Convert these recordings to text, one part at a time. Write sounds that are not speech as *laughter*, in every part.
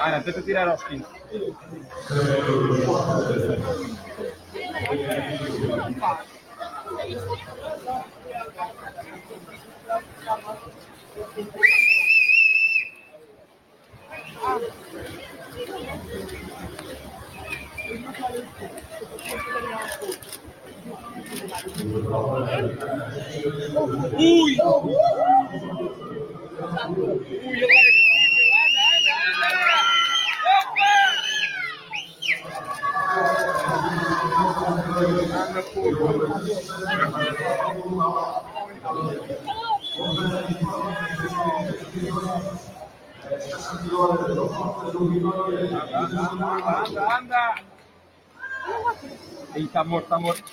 Ana, tenta tirar aos 15. Ui! Ui, ele Anda! Anda, anda! Ih, tá morto, tá morto.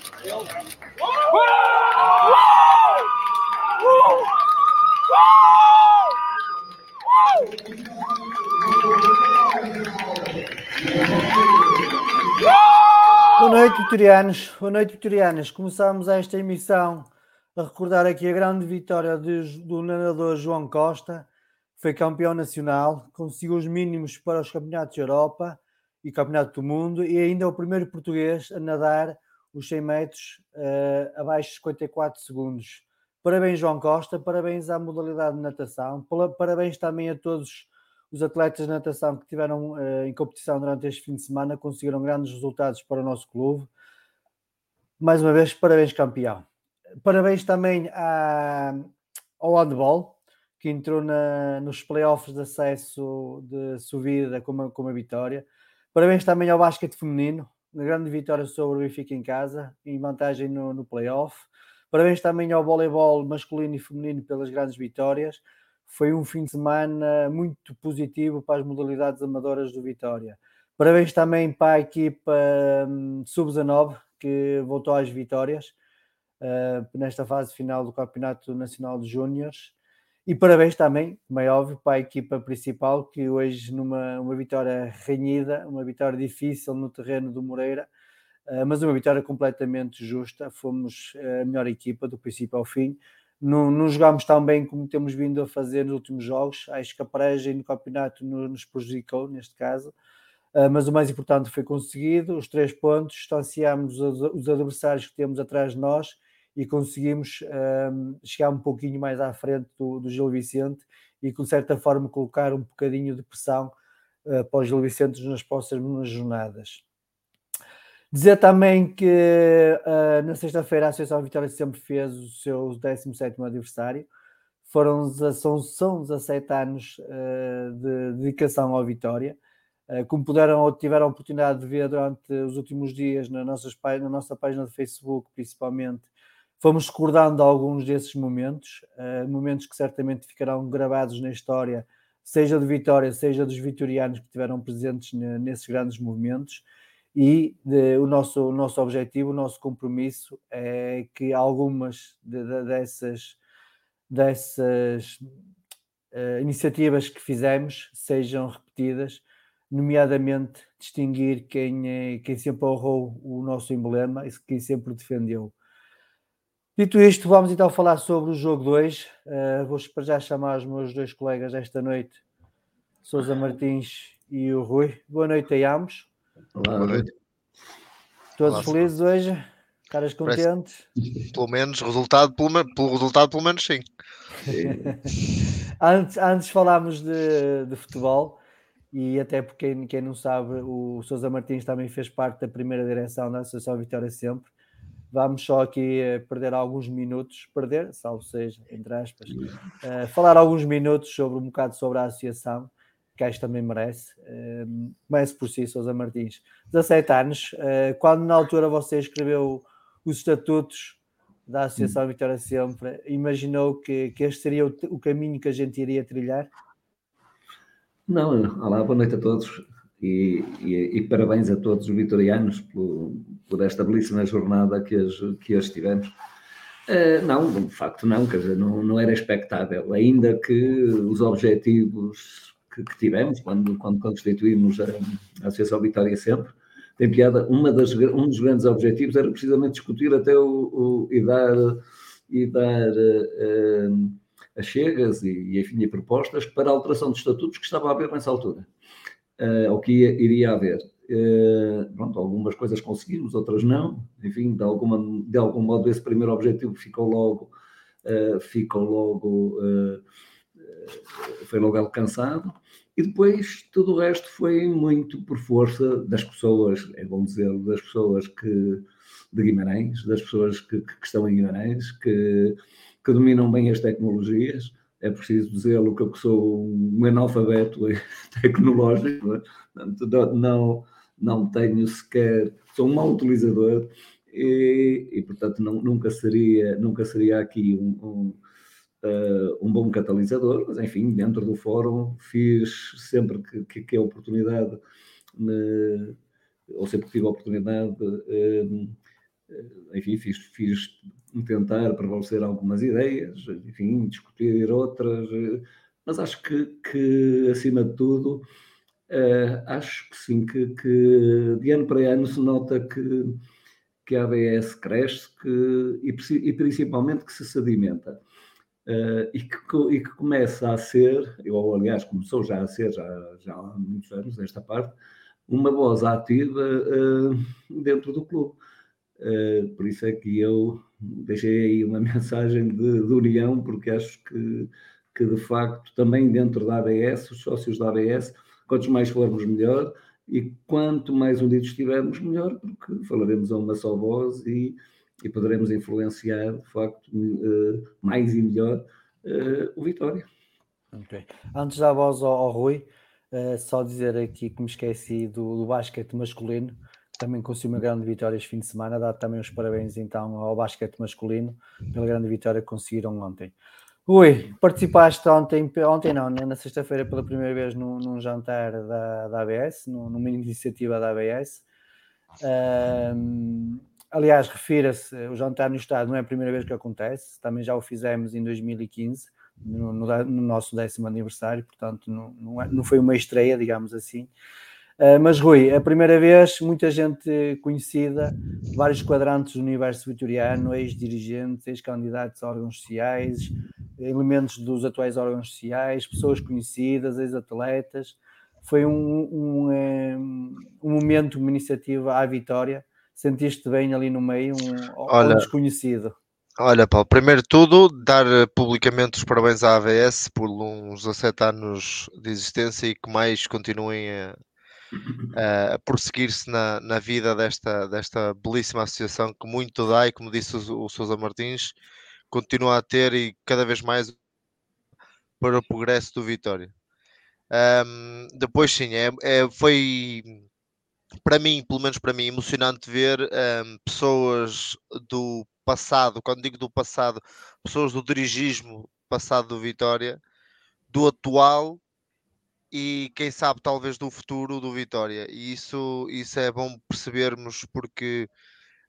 Boa noite, vitorianos. Boa noite, vitorianas. Começamos esta emissão a recordar aqui a grande vitória de- do nadador João Costa, que foi campeão nacional, conseguiu os mínimos para os campeonatos da Europa e campeonato do mundo e ainda é o primeiro português a nadar os 100 metros eh, abaixo de 54 segundos. Parabéns, João Costa, parabéns à modalidade de natação, parabéns também a todos os atletas de natação que tiveram eh, em competição durante este fim de semana, conseguiram grandes resultados para o nosso clube. Mais uma vez, parabéns, campeão. Parabéns também à- ao handball, que entrou na- nos playoffs de acesso de subida com uma, com uma vitória. Parabéns também ao basquete feminino, uma grande vitória sobre o Benfica em casa, em vantagem no, no playoff. Parabéns também ao voleibol masculino e feminino pelas grandes vitórias. Foi um fim de semana muito positivo para as modalidades amadoras do Vitória. Parabéns também para a equipa hum, sub-19 que voltou às vitórias uh, nesta fase final do Campeonato Nacional de Júniores. E parabéns também, como é óbvio, para a equipa principal que hoje, numa uma vitória renhida, uma vitória difícil no terreno do Moreira, uh, mas uma vitória completamente justa. Fomos a melhor equipa do princípio ao fim. Não, não jogámos tão bem como temos vindo a fazer nos últimos jogos. Acho que a paragem no campeonato nos prejudicou, neste caso. Uh, mas o mais importante foi conseguido, os três pontos, distanciámos os, os adversários que temos atrás de nós e conseguimos um, chegar um pouquinho mais à frente do, do Gil Vicente e, de certa forma, colocar um bocadinho de pressão uh, para o Gil Vicente nas próximas jornadas. Dizer também que uh, na sexta-feira a Associação Vitória sempre fez o seu 17 aniversário. Foram, são, são 17 anos uh, de dedicação ao Vitória. Uh, como puderam ou tiveram a oportunidade de ver durante os últimos dias na, nossas, na nossa página de Facebook, principalmente, fomos recordando alguns desses momentos, momentos que certamente ficarão gravados na história, seja de Vitória, seja dos vitorianos que estiveram presentes nesses grandes movimentos e de, o, nosso, o nosso objetivo, o nosso compromisso é que algumas de, de, dessas, dessas uh, iniciativas que fizemos sejam repetidas, nomeadamente distinguir quem, é, quem sempre honrou o nosso emblema e quem sempre defendeu. Dito isto, vamos então falar sobre o jogo 2. Uh, eh, vou já chamar os meus dois colegas esta noite, Sousa Martins e o Rui. Boa noite a ambos. Olá, Boa noite. Todos Olá, felizes hoje? Caras contentes? Parece, pelo menos, resultado, pelo, pelo resultado, pelo menos sim. *laughs* antes, antes falámos de, de futebol e até porque quem, quem não sabe, o Sousa Martins também fez parte da primeira direção da Associação Vitória Sempre. Vamos só aqui eh, perder alguns minutos, perder, salvo seja, entre aspas, uh, falar alguns minutos sobre um bocado sobre a associação que acho também merece. Uh, comece por si, Sousa Martins. 17 anos, uh, quando na altura você escreveu os estatutos da Associação Vitória Sempre, imaginou que, que este seria o, o, caminho que a gente iria trilhar? Não, olá, boa noite a todos e, e, e parabéns a todos os vitorianos por, por esta belíssima jornada que as, que as tivemos. Uh, não, de facto não, quer dizer, não, não era expectável, ainda que os objetivos que, que tivemos quando, quando constituímos a, a Associação Vitória Sempre. Tem piada, uma das, um dos grandes objetivos era precisamente discutir até o, o e dar, e dar uh, as chegas e, enfim, e propostas para a alteração de estatutos que estava a haver nessa altura, uh, ou que ia, iria haver. Uh, pronto, algumas coisas conseguimos, outras não. Enfim, de, alguma, de algum modo esse primeiro objetivo ficou logo, uh, ficou logo, uh, foi logo alcançado. E depois tudo o resto foi muito por força das pessoas, é bom dizer, das pessoas que de Guimarães, das pessoas que, que estão em Guimarães, que, que, dominam bem as tecnologias. É preciso dizê-lo que eu sou um analfabeto *laughs* tecnológico, não, não, não tenho sequer, sou um mau utilizador e, e portanto não, nunca seria nunca seria aqui um, um uh, um bom catalisador, mas enfim, dentro do fórum fiz sempre que, que, que a oportunidade, me, ou sempre que tive a oportunidade, uh, enfim, fiz, fiz tentar prevalecer algumas ideias, enfim, discutir outras, mas acho que, que acima de tudo, uh, acho que sim, que, que de ano para ano se nota que, que a ABS cresce que, e, e principalmente que se sedimenta uh, e, que, e que começa a ser, ou aliás começou já a ser, já, já há muitos anos nesta parte, uma voz ativa uh, dentro do clube. Uh, por isso é que eu deixei aí uma *laughs* mensagem de, de, união, porque acho que, que de facto também dentro da ABS, os sócios da ABS, quantos mais formos melhor, e quanto mais unidos estivermos, melhor, porque falaremos a uma só voz e, e poderemos influenciar, de facto, uh, mais e melhor uh, o Vitória. Okay. Antes da voz ao, ao Rui, uh, só dizer aqui que me esqueci do, do basquete masculino, também conseguiu uma grande vitória este fim de semana, dar também os parabéns então ao basquete masculino pela grande vitória que conseguiram ontem. Rui, participaste ontem, ontem não, na sexta-feira pela primeira vez num, num jantar da, da ABS, numa iniciativa da ABS. Um, Aliás, refira-se, o jantar no Estado não é a primeira vez que acontece, também já o fizemos em 2015, no, no, no nosso décimo aniversário, portanto não, não, é, não, foi uma estreia, digamos assim. Uh, mas Rui, a primeira vez, muita gente conhecida, vários quadrantes do universo vitoriano, ex-dirigentes, ex-candidatos a órgãos sociais, elementos dos atuais órgãos sociais, pessoas conhecidas, ex-atletas. Foi um, um, um, um, momento, uma iniciativa à vitória. Sentiste bem ali no meio, um, Olha, um desconhecido? Olha, Paulo, primeiro de tudo, dar eh, publicamente os parabéns à AVS por uns 17 anos de existência e que mais continuem a, a prosseguir-se na, na vida desta, desta belíssima associação que muito dá e, como disse o, o Sousa Martins, continua a ter e cada vez mais para o progresso do Vitória. Um, depois, sim, é, é, foi para mim, pelo menos para mim, emocionante ver um, pessoas do passado, quando digo do passado, pessoas do dirigismo passado do Vitória, do atual e quem sabe talvez do futuro do Vitória. E isso, isso é bom percebermos porque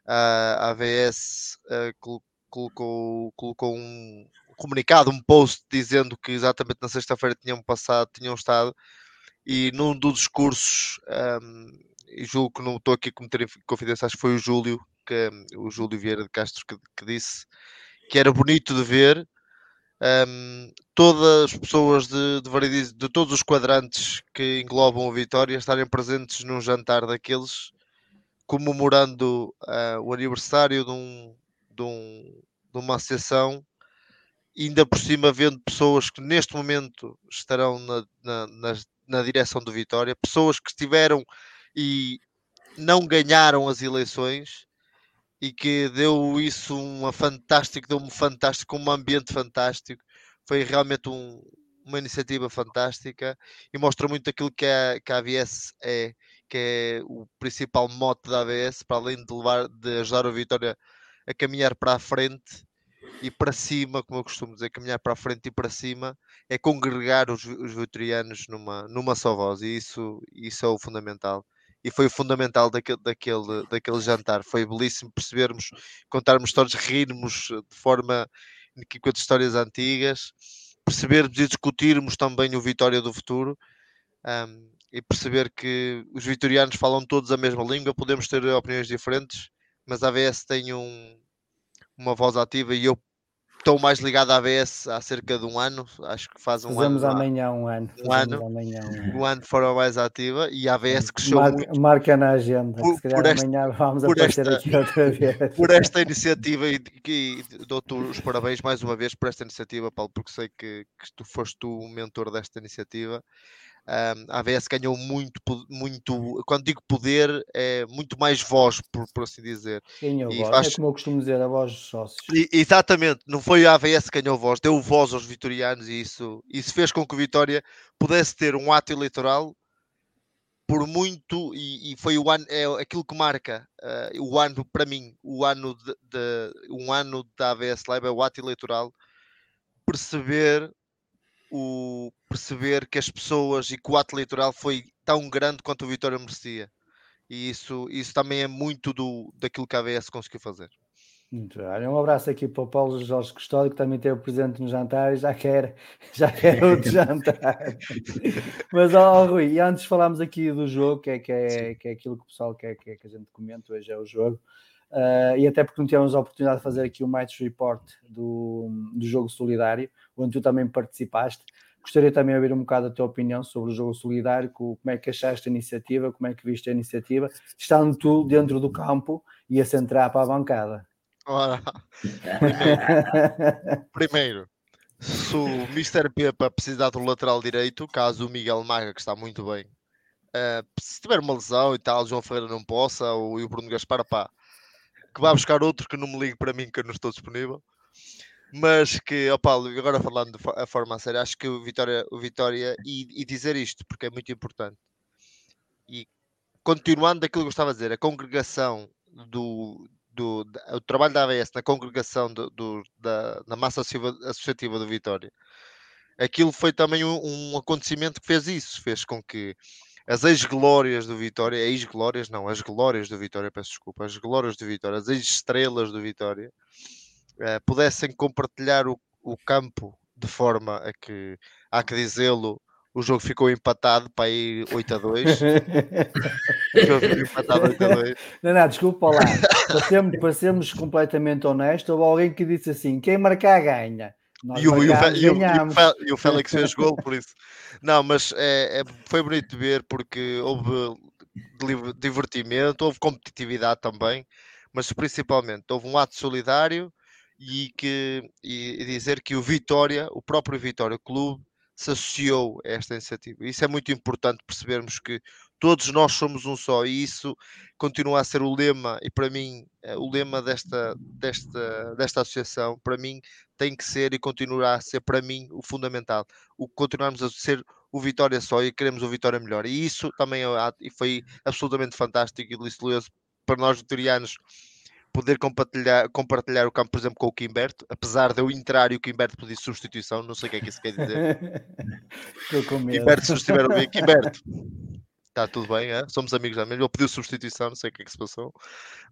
a AVS uh, colocou, colocou um comunicado, um post dizendo que exatamente na sexta-feira tinham passado, tinham estado e num dos discursos um, julgo que não estou aqui a cometer confidência, acho que foi o Júlio que, o Júlio Vieira de Castro que, que disse que era bonito de ver um, todas as pessoas de, de, de, todos os quadrantes que englobam a Vitória estarem presentes num jantar daqueles comemorando uh, o aniversário de, um, de, um, de uma associação ainda por cima vendo pessoas que neste momento estarão na, na, na, na direção do Vitória, pessoas que estiveram e não ganharam as eleições e que deu isso uma fantástico, deu-me fantástico, um ambiente fantástico. Foi realmente um, uma iniciativa fantástica e mostra muito aquilo que a, que a AVS é, que é o principal mote da AVS, para além de, levar, de ajudar a Vitória a caminhar para a frente e para cima, como eu costumo dizer, caminhar para a frente e para cima, é congregar os, os vitorianos numa, numa só voz, e isso, isso é o fundamental e foi o fundamental daquele, daquele, daquele jantar. Foi belíssimo percebermos, contarmos histórias, rirmos de forma que com as histórias antigas, percebermos e discutirmos também o Vitória do futuro um, e perceber que os vitorianos falam todos a mesma língua, podemos ter opiniões diferentes, mas a AVS tem um, uma voz ativa e eu estou mais ligado à ABS há cerca de um ano, acho que faz um Fazemos ano. amanhã um ano. Um ano, amanhã um ano. *laughs* um ano de forma mais ativa e a ABS cresceu marca, muito. Marca na agenda, por, se calhar por esta, amanhã vamos aparecer esta, aqui outra vez. Por esta iniciativa e, e dou-te os parabéns mais uma vez por esta iniciativa, Paulo, porque sei que, que tu foste o mentor desta iniciativa um, a AVS ganhou muito, muito, quando digo poder, é muito mais voz, por, por assim dizer. Ganhou voz, faz... é como eu costumo dizer, a voz dos sócios. E, exatamente, não foi a AVS que ganhou voz, deu voz aos vitorianos e isso, isso fez com que o Vitória pudesse ter um ato eleitoral por muito, e, e foi o ano, é aquilo que marca uh, o ano, para mim, o ano de, de, um ano da AVS Live é o ato eleitoral, perceber o perceber que as pessoas e que o ato eleitoral foi tão grande quanto o Vitória merecia. E isso, isso também é muito do, daquilo que a AVS conseguiu fazer. Muito bem. Um abraço aqui para o Paulo Jorge Custódio, que também teve presente no jantar e já quer, *laughs* já quer outro *laughs* jantar. Mas, ó, oh, Rui, e antes falámos aqui do jogo, que é, que é, que é aquilo que o pessoal quer, quer que a gente comente, hoje é o jogo. Uh, e até porque não tivemos a oportunidade de fazer aqui o match report do, do jogo solidário, onde tu também participaste. Gostaria também de ouvir um bocado a tua opinião sobre o jogo solidário, como é que achaste a iniciativa, como é que viste a iniciativa, estando tu dentro do campo e a centrar para a bancada. Ora, *laughs* primeiro, se o Mr. Pepa precisar do lateral direito, caso o Miguel Maga, que está muito bem, uh, se tiver uma lesão e tal, João Ferreira não possa, ou o Bruno Gaspar, pá, que vá buscar outro que não me ligue para mim que eu não estou disponível. Mas que, Paulo, agora falando de a forma a sério, acho que o Vitória, o Vitória e, e, dizer isto, porque é muito importante, e continuando daquilo que eu estava a dizer, a congregação do, do, o trabalho da ABS na congregação do, do da, da, massa associativa do Vitória, aquilo foi também um, um acontecimento que fez isso, fez com que as ex-glórias do Vitória, ex-glórias não, as glórias do Vitória, peço desculpa, as glórias do Vitória, as ex-estrelas do Vitória, uh, pudessem compartilhar o, o campo de forma a que, há que dizê-lo, o jogo ficou empatado para ir 8 a 2. *laughs* o jogo ficou empatado 8 a 2. Não, não, desculpa lá. Para sermos, para sermos completamente honestos, houve alguém que disse assim: quem marcar ganha. Nós E o, e, e Félix fez gol, por isso. Não, mas é, é- foi bonito de ver porque houve divertimento, houve competitividade também, mas principalmente houve um ato solidário e, que, e, dizer que o Vitória, o próprio Vitória Clube, se associou a esta iniciativa. Isso é muito importante percebermos que todos nós somos um só e isso continua a ser o lema, e para mim, eh, o lema desta, desta, desta associação, para mim, tem que ser e continuará a ser para mim o fundamental. O continuarmos a ser o Vitória só e queremos o Vitória melhor. E isso também é, foi absolutamente fantástico e delicioso para nós vitorianos poder compartilhar, compartilhar o campo, por exemplo, com o Quimberto, apesar de eu entrar e o Quimberto pedir substituição, não sei o que é que isso quer dizer. *laughs* Estou com medo. Quimberto, se estiver a ouvir, Quimberto, está tudo bem, é? somos amigos da mesma. Ele pediu substituição, não sei o que é que se passou,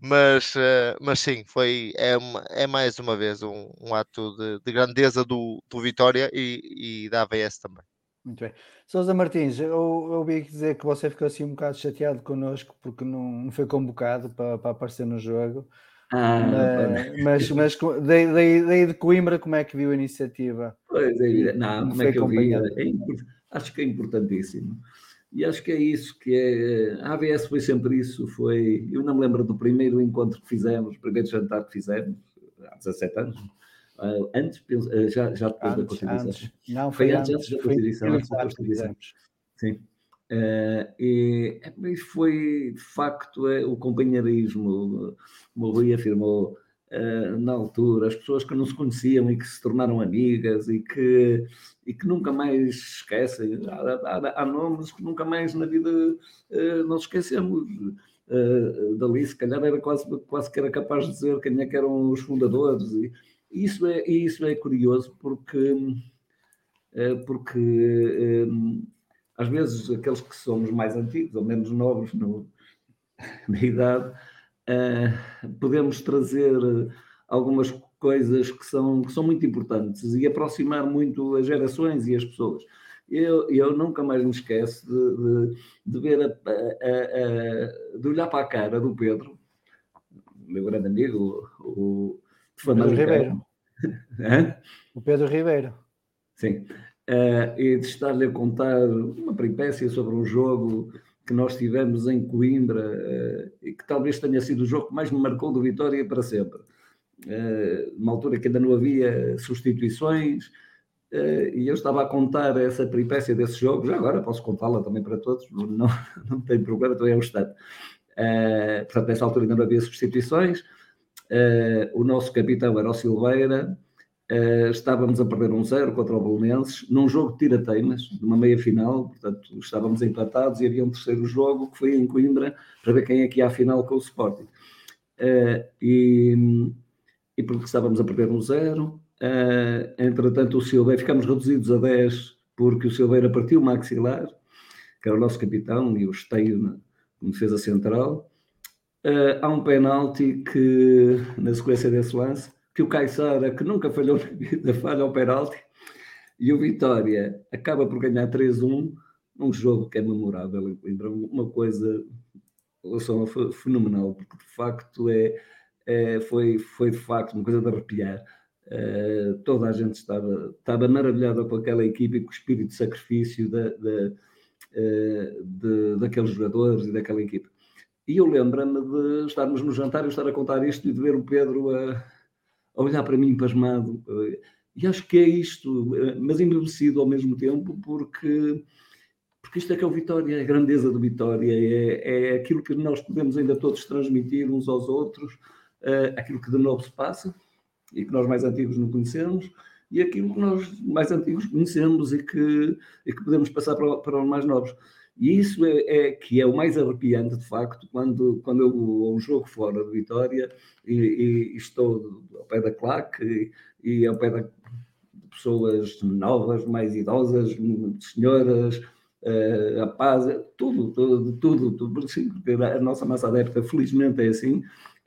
mas, eh, mas sim, foi, é, é mais uma vez um, um ato de, de grandeza do, do Vitória e, e da AVS também. Muito bem. Sousa Martins, eu, eu ouvi dizer que você ficou assim um bocado chateado connosco porque não, não foi convocado para, para aparecer no jogo. Ah, mas, mas, mas daí, daí, daí de Coimbra, como é que viu a iniciativa? Pois é, não, como é que eu vi? É acho que é importantíssimo. E acho que é isso que é. A ABS foi sempre isso. Foi. Eu não me lembro do primeiro encontro que fizemos, primeiro jantar que fizemos, há 17 anos. Ah, antes, ah, já, já depois da Antes, Constituição. antes. Não, Foi foi, antes, antes. antes da Constituição, antes da Constituição. Sim. Eh, e mas foi, de facto, é, o companheirismo, como o Rui afirmou, eh, na altura, as pessoas que não se conheciam e que se tornaram amigas e que, e que nunca mais esquecem. Há, há- há nomes que nunca mais na vida eh, nós esquecemos. Eh, dali, se calhar, era quase, quase que era capaz de dizer quem é que eram os fundadores. E isso é, e isso é curioso porque, porque às vezes aqueles que somos mais antigos ou menos novos no, na idade, eh, podemos trazer algumas coisas que são, que são muito importantes e aproximar muito as gerações e as pessoas. Eu, eu nunca mais me esqueço de, de, de ver, a, a- a- de olhar para a cara do Pedro, meu grande amigo, o, o Pedro Ribeiro. *laughs* O Pedro Ribeiro. Sim. Eh, e de estar-lhe a contar uma peripécia sobre um jogo que nós tivemos em Coimbra eh, e que talvez tenha sido o jogo que mais me marcou do Vitória para sempre. Eh, numa altura que ainda não havia substituições eh, e eu estava a contar essa peripécia desse jogo, já agora posso contá-la também para todos, não, não *laughs* tem problema, também é um instante. Eh, portanto, nessa altura ainda não havia substituições. Eh, o nosso capitão era o Silveira, Uh, estávamos a perder um zero contra o Bolonenses, num jogo de tirateimas, numa meia final, portanto estávamos empatados e havia um terceiro jogo que foi em Coimbra para ver quem é que ia à final com o Sporting. Uh, e, e porque estávamos a perder um zero, uh, entretanto o Silveira, ficamos reduzidos a 10 porque o Silveira partiu o maxilar, que era o nosso capitão e o esteio como defesa central. Há um penalti que, na sequência desse lance, que o Caixara, que nunca falhou na vida, falha ao penalti, e o Vitória acaba por ganhar 3-1, um jogo que é memorável em Coimbra, uma coisa relação fenomenal, porque de facto é, é, foi, foi de facto uma coisa de arrepiar. Uh, toda a gente estava, estava maravilhada com aquela equipe e com o espírito de sacrifício da, da, uh, de, daqueles jogadores e daquela equipe. E eu lembro-me de estarmos no jantar e estar a contar isto e de ver o Pedro a, a olhar para mim pasmado. E acho que é isto, mas embevecido ao mesmo tempo, porque, porque isto é que é o Vitória, é a grandeza do Vitória, é, é aquilo que nós podemos ainda todos transmitir uns aos outros, é aquilo que de novo se passa e que nós mais antigos não conhecemos, e aquilo que nós mais antigos conhecemos e que, e que podemos passar para, para os mais novos. E isso é, é, que é o mais arrepiante, de facto, quando, quando eu vou um jogo fora de Vitória e, e, estou ao pé da claque e, e ao pé de pessoas novas, mais idosas, senhoras, uh, rapazes, tudo, tudo, tudo, tudo sim, a nossa massa adepta, felizmente, é assim.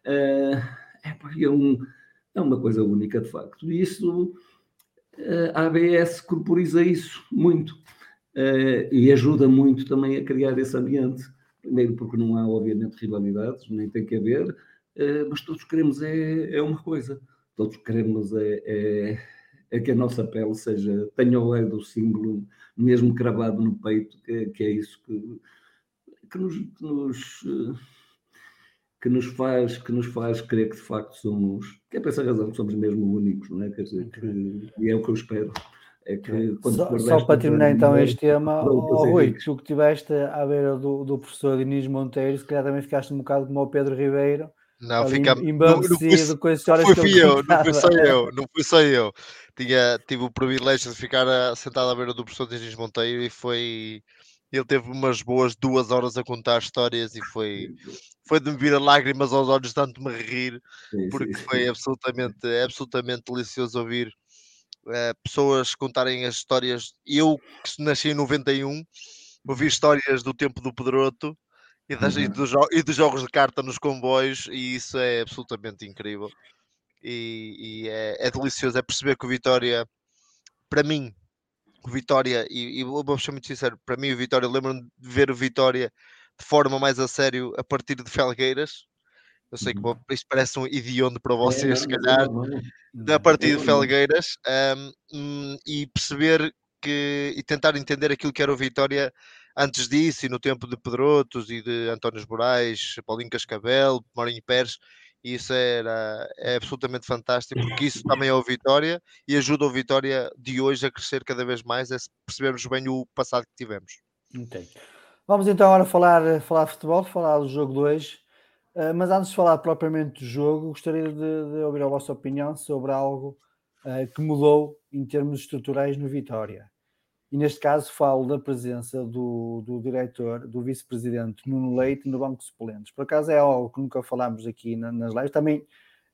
Uh, é, um, é uma coisa única, de facto. E isso, uh, a ABS corporiza isso muito. Uh, e ajuda muito também a criar esse ambiente. Primeiro porque não há, obviamente, rivalidades, nem tem que haver, uh, mas todos queremos é, é uma coisa. Todos queremos é, é, é, que a nossa pele seja, tenha o lei do símbolo mesmo cravado no peito, que, que é isso que, que nos, que nos que nos faz que nos faz crer que de facto somos que é por essa razão que somos mesmo únicos não é quer dizer que, e é o que eu espero é que só, só para terminar então este tema oh, Rui, tu que estiveste à beira do, do professor Diniz Monteiro se calhar também ficaste um bocado como o Pedro Ribeiro não, fica com as histórias foi, fui eu, não fui só eu, não fui só eu. Tinha, tive o privilégio de ficar a, sentado à beira do professor Diniz Monteiro e foi ele teve umas boas duas horas a contar histórias e foi, foi de me vir a lágrimas aos olhos, tanto me rir, porque foi absolutamente, absolutamente delicioso ouvir uh, pessoas contarem as histórias. Eu, que nasci em 91, ouvi histórias do tempo do Pedroto e, das, uhum. e, dos, e, dos, jogos de carta nos comboios, e isso é absolutamente incrível. E, e é, é delicioso, é perceber que o Vitória, para mim, o Vitória, e, e vou ser muito sincero, para mim o Vitória, lembro-me de ver o Vitória de forma mais a sério a partir de Felgueiras. Eu sei que uhum. isto parece um idiondo para vocês, é, se calhar, a partir de Felgueiras, um, e perceber que e tentar entender aquilo que era o Vitória antes disso, e no tempo de Pedrotos e de António Moraes, Paulinho Cascavel, Mourinho Pérez, isso era, é absolutamente fantástico, porque isso também é o Vitória e ajuda o Vitória de hoje a crescer cada vez mais, é percebermos bem o passado que tivemos. Okay. Vamos então agora falar, falar de futebol, falar do jogo 2, uh, mas antes de falar propriamente do jogo, gostaria de, de ouvir a vossa opinião sobre algo uh, que mudou em termos estruturais no Vitória. E neste caso falo da presença do, do diretor, do vice-presidente Nuno Leite no banco de suplentes. Por acaso é algo que nunca falámos aqui nas lives, também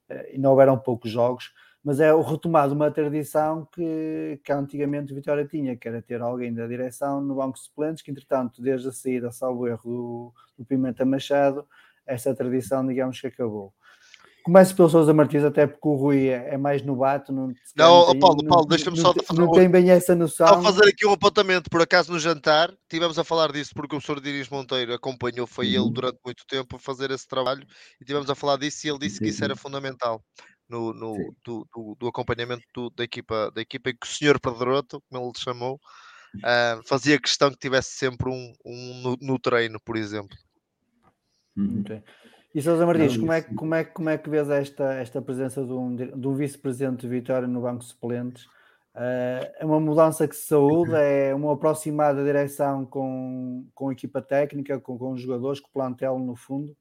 eh, não houveram poucos jogos, mas é o retomado uma tradição que, que antigamente Vitória tinha, que era ter alguém da direção no banco de suplentes, que entretanto, desde a saída, salvo erro, do, do Pimenta Machado, essa tradição, digamos que acabou. Começo pelo Sousa Martins, até porque o Rui é, é mais novato. Não, não, não Paulo, Paulo deixa-me só. Não, não tem bem essa noção. Só fazer aqui um apontamento, por acaso no jantar, tivemos a falar disso porque o Sr. Diris Monteiro acompanhou, foi uhum. ele durante muito tempo a fazer esse trabalho e tivemos a falar disso e ele disse que isso era fundamental no, no do, do, do, acompanhamento do, da, equipa, da equipa em que o Sr. Pedroto, como ele lhe chamou, uh, fazia questão que tivesse sempre um, um no, no treino, por exemplo. Uhum. Okay. E Sousa Martins, como, é, como, é, como é que vês esta, esta presença de um, de um vice-presidente de Vitória no Banco de Suplentes? Uh, é uma mudança que se saúde, é uma aproximada direção com, com a equipa técnica, com, com os jogadores, com o plantel no fundo?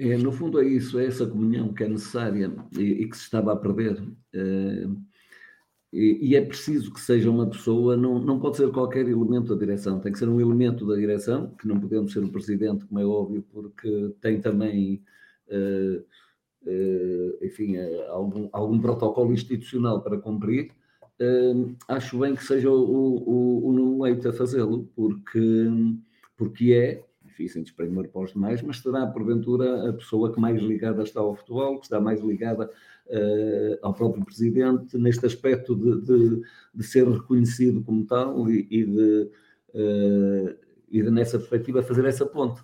É, no fundo é isso, é essa comunhão que é necessária e, e que se estava a perder. Uh, e, e, é preciso que seja uma pessoa, não, não pode ser qualquer elemento da direção, tem que ser um elemento da direção, que não podemos ser o presidente, como é óbvio, porque tem também, uh, uh, enfim, uh, algum, algum protocolo institucional para cumprir. acho bem que seja o, o, o Nuno Leite a fazê-lo, porque, porque é, enfim, sem desprimor para os demais, mas será porventura a pessoa que mais ligada está ao futebol, que está mais ligada ao próprio presidente neste aspecto de, de, de ser reconhecido como tal e, e de, uh, e de, nessa perspectiva, fazer essa ponte.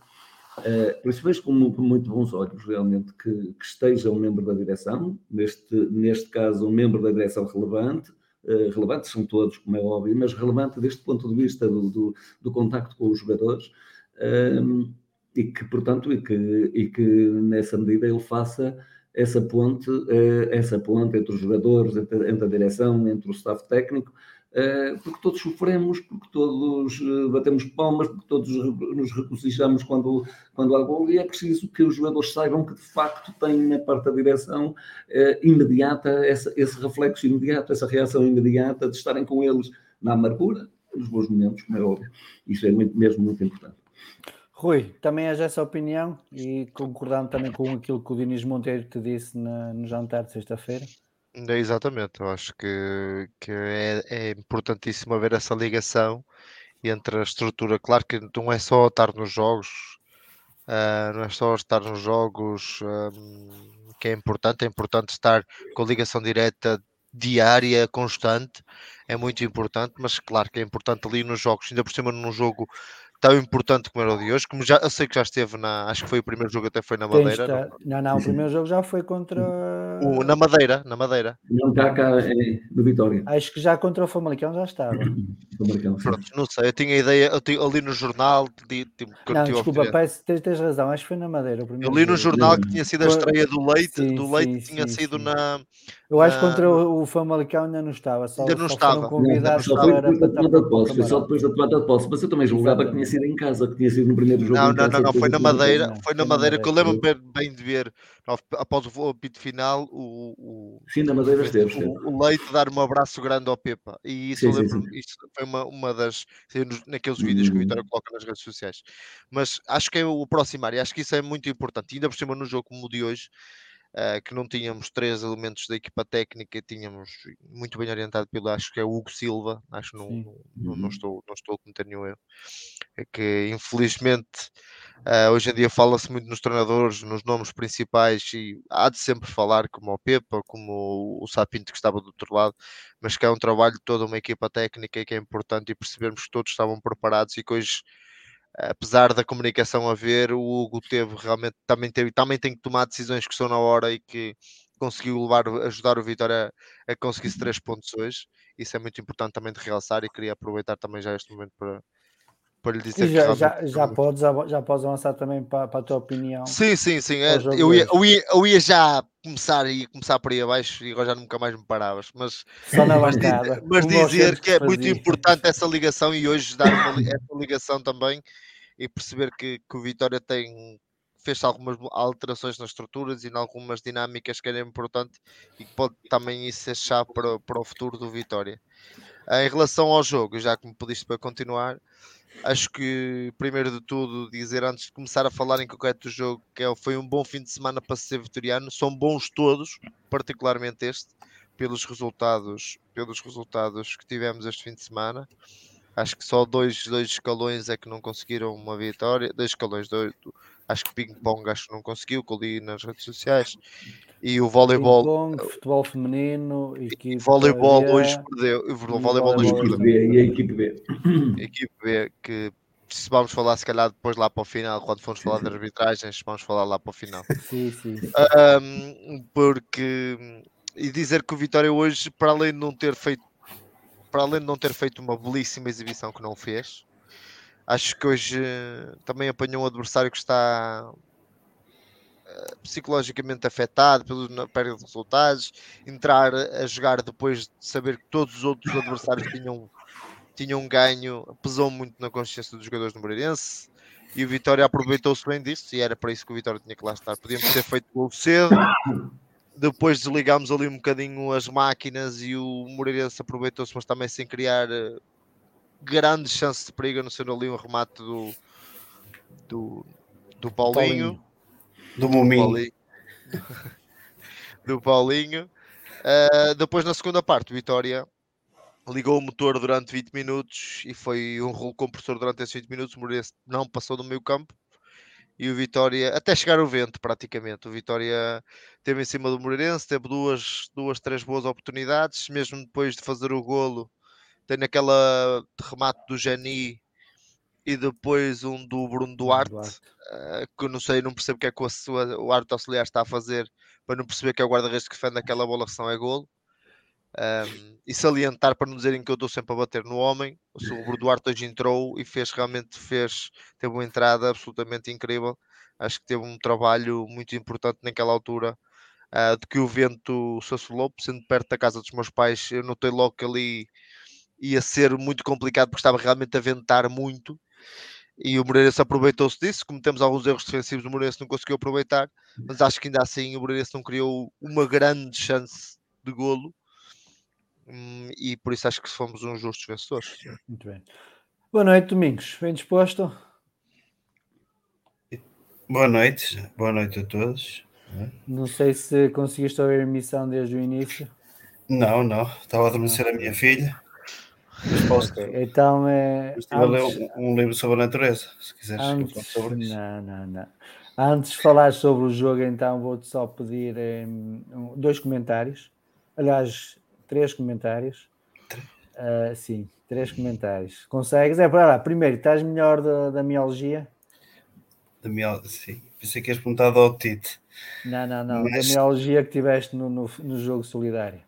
Uh, por isso vejo com muito bons olhos realmente que, que, esteja um membro da direção, neste, neste caso um membro da direção relevante, uh, relevantes são todos, como é óbvio, mas relevante deste ponto de vista do, do, do contacto com os jogadores, e que, portanto, e que, e que nessa medida ele faça essa ponte, eh, essa ponte entre os jogadores, entre, a direção, entre o staff técnico, eh, porque todos sofremos, porque todos eh, batemos palmas, porque todos nos regocijamos quando, quando há gol, e é preciso que os jogadores saibam que de facto têm na parte da direção imediata essa, esse reflexo imediato, essa reação imediata de estarem com eles na amargura, nos bons momentos, como é óbvio. Isso é muito, mesmo muito importante. Rui, também és essa opinião e concordando também com aquilo que o Diniz Monteiro te disse na, no jantar de sexta-feira? É, exatamente, eu acho que, que é, é, importantíssimo haver essa ligação entre a estrutura. Claro que não é só estar nos jogos, uh, não é só estar nos jogos um, que é importante, é importante estar com ligação direta diária, constante, é muito importante, mas claro que é importante ali nos jogos, ainda por cima num jogo tão importante como era o de hoje, como já eu sei que já esteve na, acho que foi o primeiro jogo até foi na Madeira, está- Não, não, o primeiro jogo já foi contra. não? O- na Madeira, na Madeira. Não está cá é, no Vitória. Acho que já contra o Famalicão já estava. *laughs* Pronto, não sei, eu tinha ideia, eu tinha, ali no jornal, de, que eu Não, desculpa, parece, tens, tens razão, acho que foi na Madeira. O primeiro eu li no jornal que tinha sido a estreia do Leite, Sim, do Leite sim, tinha sim, sido sim. na Eu acho que contra o, o Famalicão ainda não estava. Só, Ainda não só estava. convidados Só foi para, depois da para tomada de posse, só depois da tomada de posse, mas eu também julgava que tinha sido em casa, que tinha sido no primeiro jogo. Não, não, não, não, foi na Madeira, não, foi na Madeira que eu Madeira. lembro bem- bem de ver, após o apito final, o, o, Sim, na Madeira esteve. o, o Leite dar um abraço grande ao Pepa. E isso Sim, eu lembro, sim. isso foi uma, uma das, naqueles vídeos que o Vitória Hum. coloca nas redes sociais. Mas acho que é o aproximar, e acho que isso é muito importante. E ainda por cima no jogo como o de hoje, eh, que não tínhamos três elementos da equipa técnica, tínhamos muito bem orientado pelo, acho que é o Hugo Silva, acho que não, não, não Uhum. estou, não estou a cometer nenhum erro. É que infelizmente eh, hoje em dia fala-se muito nos treinadores, nos nomes principais, e há de sempre falar como o Pepa, como o, o Sapinto que estava do outro lado, mas que é um trabalho de toda uma equipa técnica e que é importante e percebermos que todos estavam preparados e que hoje apesar da comunicação haver, o Hugo teve realmente também, teve, também tem que tomar decisões que são na hora e que conseguiu levar, ajudar o Vitória a, a conseguir esses três pontos hoje. Isso é muito importante também de realçar e queria aproveitar também já este momento para, para lhe dizer E que já, já, já, podes, já podes avançar também para, para a tua opinião. Sim, sim, sim. é, eu, ia, eu, ia, eu ia já começar e começar por aí abaixo e agora já nunca mais me paravas. Mas, Só na mas, *laughs* bancada. mas dizer que é muito importante essa ligação e hoje dar uma essa ligação também e perceber que, que o Vitória tem fez algumas alterações nas estruturas e em algumas dinâmicas que era importante e que pode também isso ser chave para, para o futuro do Vitória. Ah, Em relação ao jogo, já que me pediste para continuar, acho que primeiro de tudo dizer antes de começar a falar em concreto do jogo que é- foi um bom fim de semana para ser vitoriano, são bons todos, particularmente este, pelos resultados, pelos resultados que tivemos este fim de semana. Acho que só dois, dois escalões é que não conseguiram uma vitória. Dois escalões, dois, acho que ping pong acho que não conseguiu, que eu li nas redes sociais. E o voleibol, futebol feminino, equipa voleibol B, hoje perdeu. O e voleibol hoje voleibol perdeu. Equipe B e a equipe B. A equipe B, que se vamos falar se calhar depois lá para o final, quando formos falar de arbitragens, vamos falar lá para o final. *laughs* Sim, sim. sim. Ahm, porque e dizer que o Vitória hoje, para além de não ter feito para além de não ter feito uma belíssima exibição que não fez, acho que hoje eh, também apanhou um adversário que está eh, psicologicamente afetado pela perda de resultados, entrar a jogar depois de saber que todos os outros adversários tinham, tinham ganho, pesou muito na consciência dos jogadores do Moreirense. E o Vitória aproveitou-se bem disso, e era para isso que o Vitória tinha que lá estar. Podíamos ter feito gol cedo, depois desligámos ali um bocadinho as máquinas e o Moreirense aproveitou-se, mas também sem criar eh, grandes chances de perigo, a não ser ali um remate do, do, do Paulinho. Do Muminho. Paulinho. do Paulinho. Uh, *laughs* depois na segunda parte, Vitória ligou o motor durante 20 minutos e foi um rolo compressor durante esses 20 minutos. O Moreirense não passou do meio campo e o Vitória, até chegar o vento praticamente, o Vitória teve em cima do Moreirense, teve duas, duas três boas oportunidades, mesmo depois de fazer o golo, tem aquela remate do Jani e depois um do Bruno Duarte, Duarte. eh, que eu não sei, não percebo o que é que o, o árbitro auxiliar está a fazer para não perceber que é o guarda-redes que defende aquela bola que são é golo. Um, e salientar para não dizerem que eu estou sempre a bater no homem, o Bruno Duarte hoje entrou e fez realmente fez, teve uma entrada absolutamente incrível. Acho que teve um trabalho muito importante naquela altura. ah, de que o vento se assolou, sendo perto da casa dos meus pais, eu notei logo que ali ia ser muito complicado porque estava realmente a ventar muito e o Moreirense aproveitou-se disso. Cometemos alguns erros defensivos, o Moreirense não conseguiu aproveitar, mas acho que ainda assim o Moreirense não criou uma grande chance de golo Hum, e por isso acho que fomos uns justos vencedores. Muito bem. Boa noite, Domingos. Bem disposto? Boa noite. Boa noite a todos. Não sei se conseguiste ouvir a emissão desde o início. Não, não. Estava a adormecer a minha filha. Então é. Estive a ler antes- um, um livro sobre a natureza. Se quiseres Antes, sobre isso. não, não, não. Antes de falar sobre o jogo, então vou-te só pedir hum, um- dois comentários. Aliás, três comentários. Uh, sim, três comentários. Consegues? É para lá. Primeiro, estás melhor da, da mialgia? Da mial... Sim, pensei que ias perguntar ao Tite. Não, não, não. Mas- Da mialgia que tiveste no, no, no jogo solidário.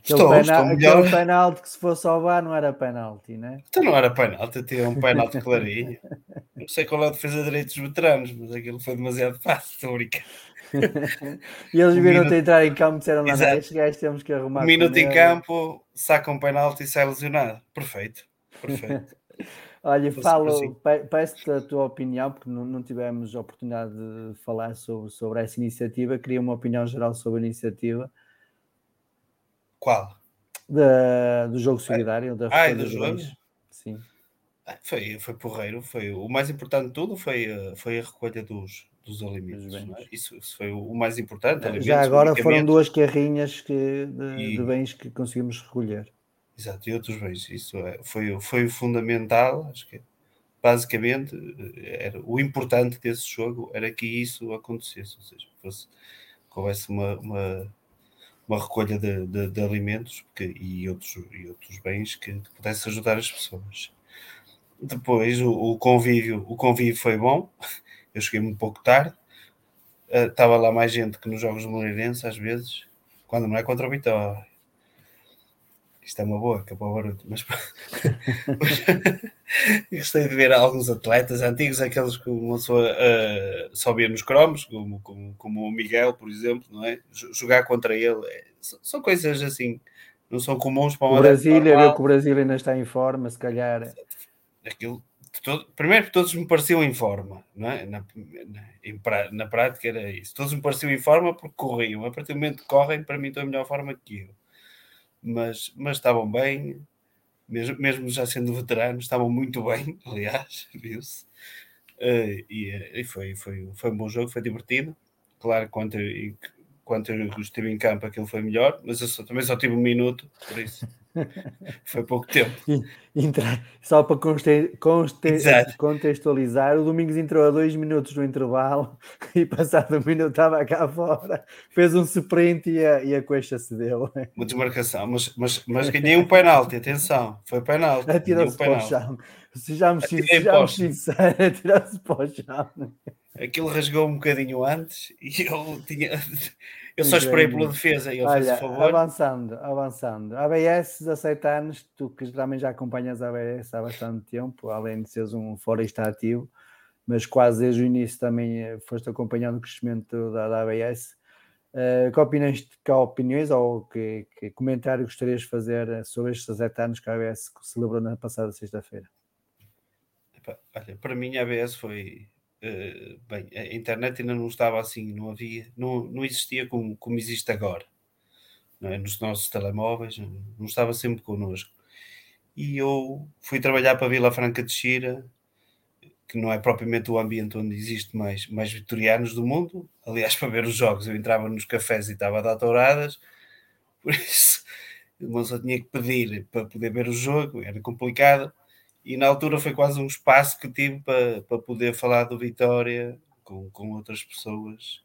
Aquele, Estou, pena- estou melhor. aquele penalti que se fosse ao VAR não era penalti, né? Então não era penalti, tinha um penalti clarinho. Não sei qual é a defesa de direitos dos veteranos, mas aquilo foi demasiado fácil, estou a brincar. E eles Um viram-te minuto- entrar em campo e disseram: Exato. estes gajos temos que arrumar. Um minuto em ele." campo, saca um penalti e sai lesionado. Perfeito, perfeito. *laughs* Olha, falo, assim. pe- peço-te a tua opinião, porque não, não tivemos a oportunidade de falar sobre, sobre essa iniciativa. Queria uma opinião geral sobre a iniciativa Qual? da- do jogo solidário. Da Ah, e recolha dos jogos? Sim. Ah, Foi, foi porreiro, foi o mais importante de tudo foi, a- foi a recolha dos, dos alimentos. É? Isso, isso foi o mais importante. alimentos, Já agora foram duas carrinhas que, de, E- de bens que conseguimos recolher. Exato, e outros bens. Isso é, foi, foi o fundamental, acho que basicamente eh, era, o importante desse jogo era que isso acontecesse, ou seja, que fosse, que houvesse uma, uma, uma recolha de, de, de alimentos e, outros, e outros bens que, que pudesse ajudar as pessoas. Depois o, o convívio, o convívio foi bom, eu cheguei muito pouco tarde, estava lá mais gente que nos jogos do Moreirense às vezes, quando não é contra o Vitória. Isto é uma boa, acabou o barulho, mas gostei *laughs* de ver alguns atletas antigos, aqueles que uma pessoa eh, só via nos cromos, como, como, como o Miguel, por exemplo, não é? Jogar contra ele é- são, coisas assim, não são comuns para O um adepto Brasília, normal. que o Brasil ainda está em forma, se calhar. aquilo todo- primeiro todos me pareciam em forma, é? Na, na, na prática era isso. Todos me pareciam em forma porque corriam. A partir do momento que correm, para mim estão em melhor forma que eu. Mas, mas estavam bem, mesmo, mesmo já sendo veteranos, estavam muito bem, *laughs* aliás, viu-se. Eh, e eh, e foi, foi, foi um bom jogo, foi divertido. Claro, quanto eu, quanto eu estive em campo, aquilo foi melhor, mas eu só- também só tive um minuto, por isso *laughs* foi pouco tempo. Entra- Só para conste- conste- contextualizar, o Domingos entrou a dois minutos no intervalo *laughs* e passado um minuto estava cá fora, fez um sprint e a, e a coxa cedeu. uma desmarcação, mas, mas, mas ganhei um penalti, atenção, foi penalti. Atirou-se um para o chão. Sejamos, sejamos sinceros, atirou-se para o chão. Aquilo rasgou um bocadinho antes e eu tinha. Eu só esperei pela defesa e ele fez Olha, o favor. avançando, avançando. ABS, 17 anos, tu que também já acompanhas a ABS há bastante tempo, além de seres um foresta ativo, mas quase desde o início também eh, foste acompanhando o crescimento da, da ABS. Eh, que, opiniões, que opiniões ou que, que comentário gostarias de fazer eh, sobre estes 17 anos que a ABS celebrou na passada sexta-feira? Olha, para mim a ABS foi. Eh, bem, a internet ainda não estava assim, não havia, não, não existia como, como existe agora. É? Nos nossos telemóveis, não não estava sempre connosco. E eu fui trabalhar para a Vila Franca de Xira, que não é propriamente o ambiente onde existe mais, mais vitorianos do mundo. Aliás, *laughs* para ver os jogos, eu entrava nos cafés e estava a dar touradas, por isso eu só tinha que pedir para poder ver o jogo, era complicado. E na altura foi quase um espaço que tive para, para poder falar do Vitória com, com outras pessoas,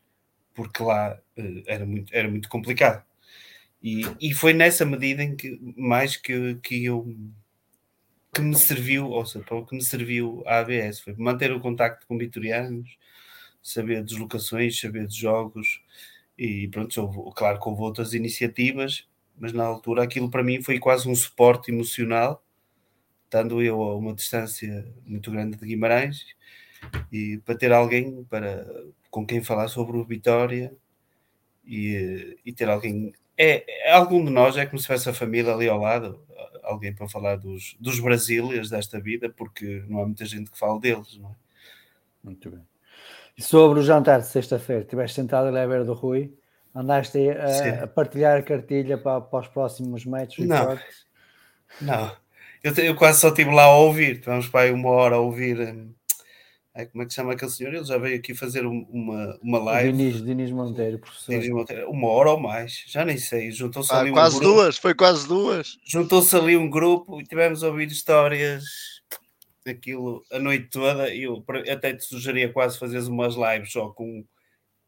porque lá eh, era, muito, era muito complicado. E, e foi nessa medida em que mais que, que eu que me serviu, ou seja, para o que me serviu a ABS, foi manter o contacto com vitorianos, saber deslocações, saber de jogos, e pronto, houve, claro que houve outras iniciativas, mas na altura aquilo para mim foi quase um suporte emocional, estando eu a uma distância muito grande de Guimarães, e para ter alguém para, com quem falar sobre o Vitória e, e ter alguém. É, é algum de nós é como se tivesse a família ali ao lado, alguém para falar dos, dos Brasílias desta vida, porque não há muita gente que fale deles, não é? Muito bem. E sobre o jantar de sexta-feira, estiveste sentado ali à beira do Rui, andaste a, a partilhar a cartilha para, para os próximos metros Não. Não, eu, eu quase só estive lá a ouvir, tivemos para aí uma hora a ouvir. hum, ai, como é que se chama aquele senhor? Ele já veio aqui fazer um- uma, uma live. Diniz, Diniz Monteiro, professor. Diniz Monteiro, Uma hora ou mais, já nem sei. Juntou-se Ah, ali um quase grupo. duas, foi quase duas. juntou-se ali um grupo e tivemos a ouvir histórias aquilo a noite toda e eu até te sugeria quase fazeres umas lives só com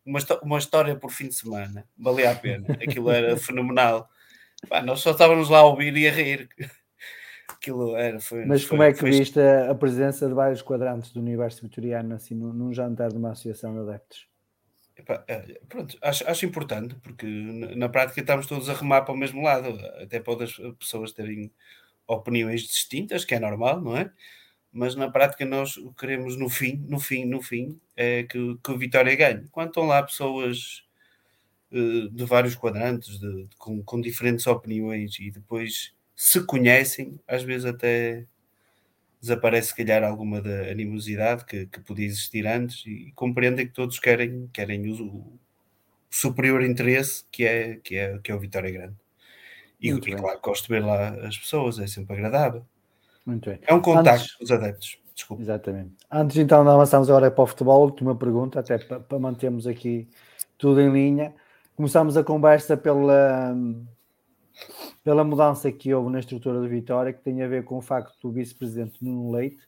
uma, uma história por fim de semana valia a pena, aquilo era *laughs* fenomenal Pá, nós só estávamos lá a ouvir e a rir. Aquilo era, foi, Mas foi- como é que foi- viste a, presença de vários quadrantes do universo vitoriano assim num, num jantar de uma associação de adeptos? Epá, é, pronto, acho, acho importante, porque na, prática estamos todos a remar para o mesmo lado, até pode as pessoas terem opiniões distintas, que é normal, não é? Mas na prática nós o que queremos no fim, no fim, no fim, é que, que o Vitória ganhe. Quando estão lá pessoas eh, de vários quadrantes, de- de- com, com diferentes opiniões e depois se conhecem, às vezes até desaparece se calhar alguma da animosidade que, que podia existir antes e compreendem que todos querem, querem o, o superior interesse que é, que é, que é o Vitória Grande. E, e claro, gosto de ver lá as pessoas, é sempre agradável. Muito bem. É um contacto Antes- com os adeptos. Desculpa. Exatamente. Antes então de avançarmos agora para o futebol, última pergunta, até para, para mantermos aqui tudo em linha. Começámos a conversa pela, pela mudança que houve na estrutura do Vitória, que tem a ver com o facto do vice-presidente Nuno Leite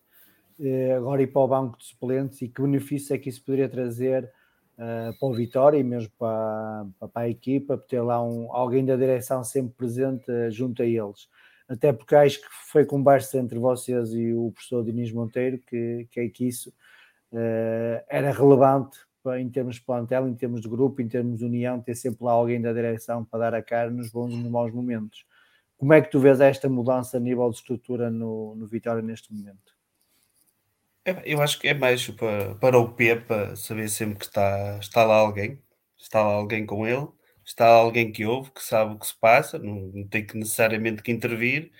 eh, agora ir para o banco de suplentes e que benefício é que isso poderia trazer eh, para o Vitória e mesmo para, para, a equipa, ter lá um, alguém da direção sempre presente eh, junto a eles. Até porque acho que foi conversa entre vocês e o professor Diniz Monteiro que, que é que isso eh, era relevante em termos de plantel, em termos de grupo, em termos de união, ter sempre lá alguém da direção para dar a cara nos bons e nos maus momentos. Como é que tu vês esta mudança a nível de estrutura no, no Vitória neste momento? É, Eu acho que é mais para, para o Pepa saber sempre que está, está lá alguém, está lá alguém com ele, está lá alguém que ouve, que sabe o que se passa, não, não tem que necessariamente que intervir,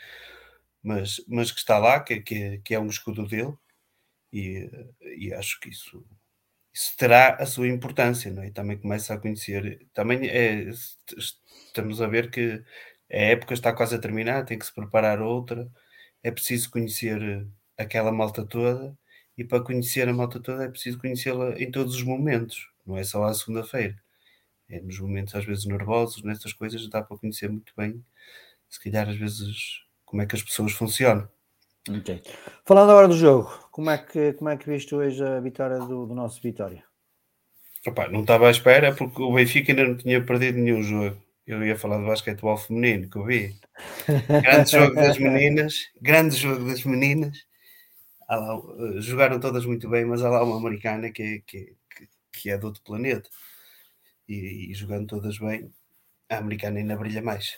mas, mas que está lá, que, que, que é um escudo dele, e, e acho que isso, isso terá a sua importância, não é? E também começa a conhecer, também é, estamos a ver que a época está quase a terminar, tem que se preparar outra, é preciso conhecer aquela malta toda, e para conhecer a malta toda é preciso conhecê-la em todos os momentos, não é só à segunda-feira. É nos momentos às vezes nervosos, nestas coisas dá para conhecer muito bem, se calhar às vezes como é que as pessoas funcionam. Falando agora do jogo, como é que, como é que viste hoje a vitória do, do nosso Vitória? Opa, não estava à espera porque o Benfica ainda não tinha perdido nenhum jogo. Eu ia falar do basquetebol feminino que eu vi. Grande *laughs* jogo das meninas, grande jogo das meninas. Lá, uh, jogaram todas muito bem, mas há lá uma americana que, é- que, que, que é de outro planeta. E, e jogando todas bem, a americana ainda brilha mais.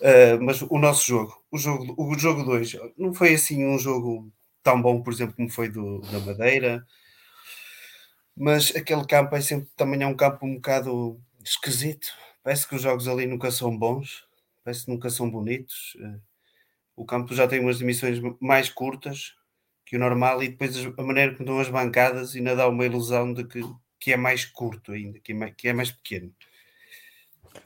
Uh, mas o nosso jogo, o jogo o jogo 2, não foi assim um jogo tão bom, por exemplo, como foi do, da Madeira, mas aquele campo é sempre também é um campo um bocado esquisito. Parece que os jogos ali nunca são bons, parece que nunca são bonitos. Uh, O campo já tem umas dimensões mais curtas que o normal e depois a maneira como estão as bancadas ainda dá uma ilusão de que, que é mais curto ainda, que é mais, que é mais pequeno.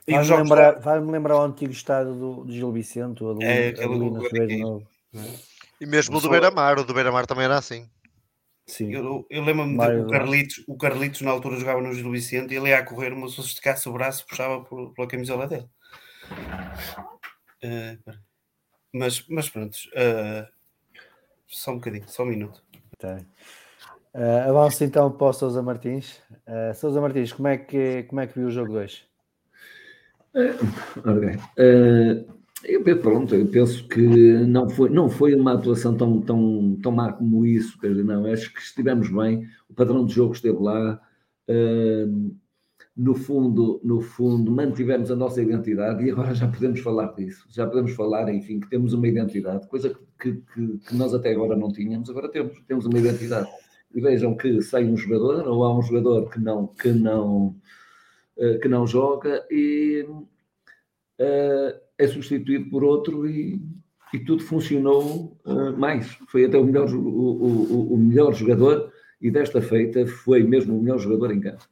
E jogos lembrar, faz lembrar o antigo estádio do, do Gil Vicente, o É, aquele lugar Ribeiro aqui. Novo. E mesmo o do Beira-Mar, o do Beira-Mar também era assim. Sim. Eu, eu lembro-me Mário do Carlitos, o Carlitos na altura jogava no Gil Vicente e ele ia a correr, mas se esticasse o braço puxava por- pela camisola dele. Eh, mas, mas pronto, eh, só um bocadinho, só um minuto. Tá. Uh, avanço então para o Sousa Martins. Uh, Sousa Martins, como é, que, como é que viu o jogo 2? Ok. Eh, eu, pe- pronto, eu penso que não foi, não foi uma atuação tão, tão, tão má como isso, quer dizer, não, acho que estivemos bem, o padrão de jogo esteve lá, eh, no fundo, no fundo, mantivemos a nossa identidade e agora já podemos falar disso, já podemos falar, enfim, que temos uma identidade, coisa que, que, que nós até agora não tínhamos, agora temos, temos uma identidade. E vejam que sai um jogador, ou há um jogador que não, que não, eh, que não joga e eh, é substituído por outro e, e tudo funcionou eh, mais. Foi até o melhor, o, o- o melhor jogador e desta feita foi mesmo o melhor jogador em campo.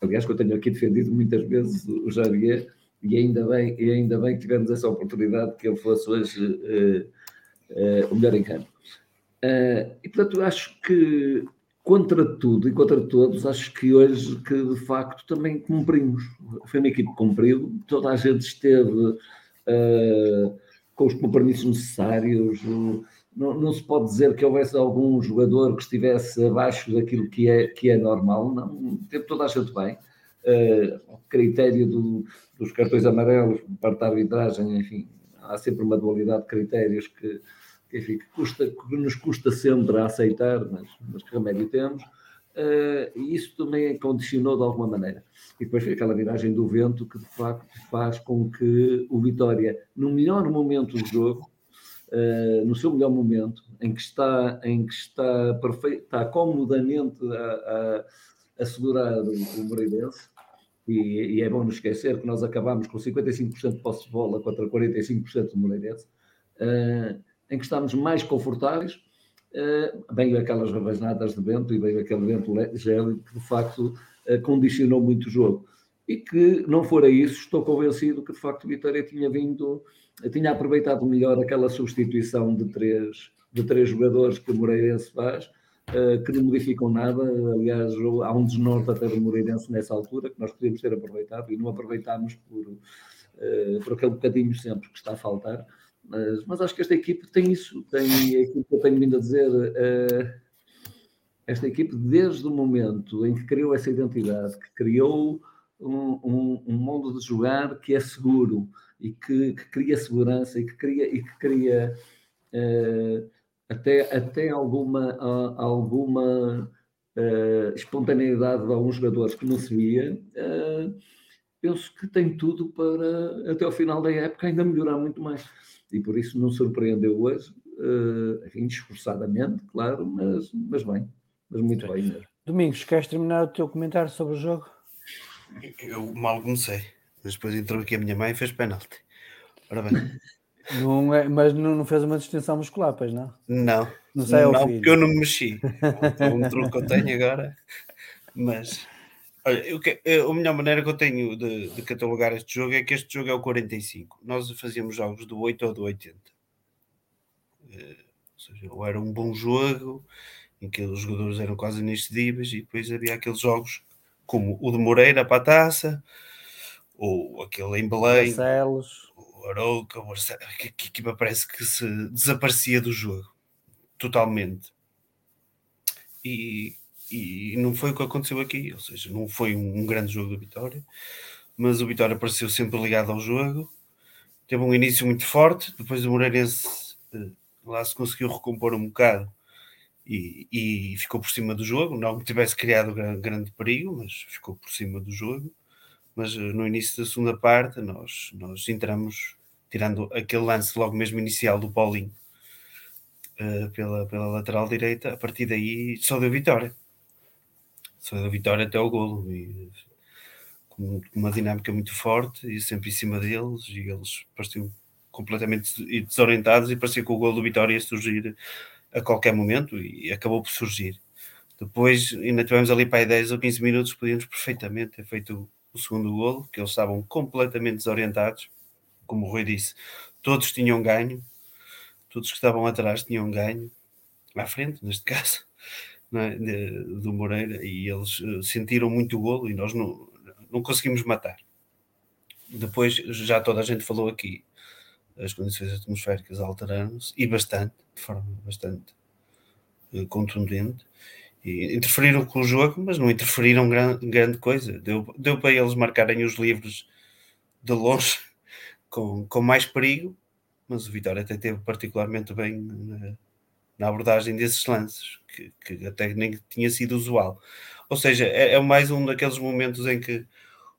Aliás, que eu tenho aqui defendido muitas vezes o Javier e ainda bem, e ainda bem que tivemos essa oportunidade que ele fosse hoje eh, eh, o melhor em campo. Eh, e portanto, acho que contra tudo e contra todos, acho que hoje que de facto também cumprimos. Foi uma equipe que cumpriu, toda a gente esteve eh, com os compromissos necessários. o- Não, não se pode dizer que houvesse algum jogador que estivesse abaixo daquilo que é, que é normal, não. Teve toda a gente bem. uh, ao critério do, dos cartões amarelos, parte da arbitragem, enfim, há sempre uma dualidade de critérios que, enfim, que, custa, que nos custa sempre a aceitar, mas, mas que remédio temos. Uh, e isso também condicionou de alguma maneira. E depois foi aquela viragem do vento que de facto faz com que o Vitória, no melhor momento do jogo, uh, no seu melhor momento, em que está, em que está, perfeito, está comodamente a, a, a segurar o, o Moreirense, e, e, é bom não esquecer que nós acabámos com 55% de posse de bola contra 45% do Moreirense, uh, em que estamos mais confortáveis, veio aquelas ravasnadas de vento e veio aquele vento gélido que de facto uh, condicionou muito o jogo. E que não fora isso, estou convencido que de facto o Vitória tinha vindo, tinha aproveitado melhor aquela substituição de três, de três jogadores que o Moreirense faz, uh, que não modificam nada. Aliás, há um desnorte até do Moreirense nessa altura, que nós podíamos ter aproveitado e não aproveitámos por, por aquele bocadinho sempre que está a faltar. Mas, mas acho que esta equipe tem isso, tem aquilo que eu tenho vindo a dizer. Uh, esta equipe, desde o momento em que criou essa identidade, que criou um, um, um modo de jogar que é seguro e que, que cria segurança e que cria, e que cria uh, até, até alguma, uh, alguma uh, espontaneidade de alguns jogadores que não se via, penso que tem tudo para, até ao final da época, ainda melhorar muito mais. E por isso não surpreendeu hoje, uh, enfim, esforçadamente, claro, mas, mas bem, mas muito bem mesmo. Domingos, queres terminar o teu comentário sobre o jogo? Eu mal comecei, mas depois entrou aqui a minha mãe e fez penalti. Ora bem. *laughs* Não é, mas não, não fez uma distinção muscular, pois não? Não, não, sei não porque eu não me mexi. É um truque que eu tenho agora, mas olha, eu, eu, a melhor maneira que eu tenho de, de, catalogar este jogo é que este jogo é o 45. Nós fazíamos jogos do 8 ou do 80. Eh, ou seja, ou era um bom jogo em que os jogadores eram quase inexcedíveis e depois havia aqueles jogos como o de Moreira para a taça, ou aquele em Belém, Barcelos. o Arouca, o que, que, me parece que se desaparecia do jogo totalmente. E, e não foi o que aconteceu aqui, ou seja, não foi um, grande jogo do Vitória, mas o Vitória pareceu sempre ligado ao jogo, teve um início muito forte, depois o Moreirense eh, lá se conseguiu recompor um bocado e, e, ficou por cima do jogo. Não que tivesse criado grande, perigo, mas ficou por cima do jogo. Mas eh, no início da segunda parte, nós, nós entramos, tirando aquele lance logo mesmo inicial do Paulinho uh, pela, pela lateral direita, a partir daí só deu vitória. Só deu vitória até o golo. E, com uma dinâmica muito forte e sempre em cima deles, e eles pareciam completamente desorientados e parecia que o golo do Vitória ia surgir a qualquer momento e acabou por surgir. Depois ainda tivemos ali para aí 10 ou 15 minutos, podíamos perfeitamente ter feito o segundo golo, que eles estavam completamente desorientados, como o Rui disse, todos tinham ganho, todos que estavam atrás tinham ganho, à frente, neste *laughs* caso, é? do Moreira, e eles eh, sentiram muito o golo e nós não, não conseguimos matar. Depois, já toda a gente falou aqui, as condições atmosféricas alteraram-se e bastante, de forma bastante uh, contundente. E interferiram com o jogo, mas não interferiram gran, grande coisa. Deu, deu para eles marcarem os livros de longe *laughs* com, com mais perigo, mas o Vitória até teve particularmente bem na, na abordagem desses lances, que, que, até nem tinha sido usual. Ou seja, é, é mais um daqueles momentos em que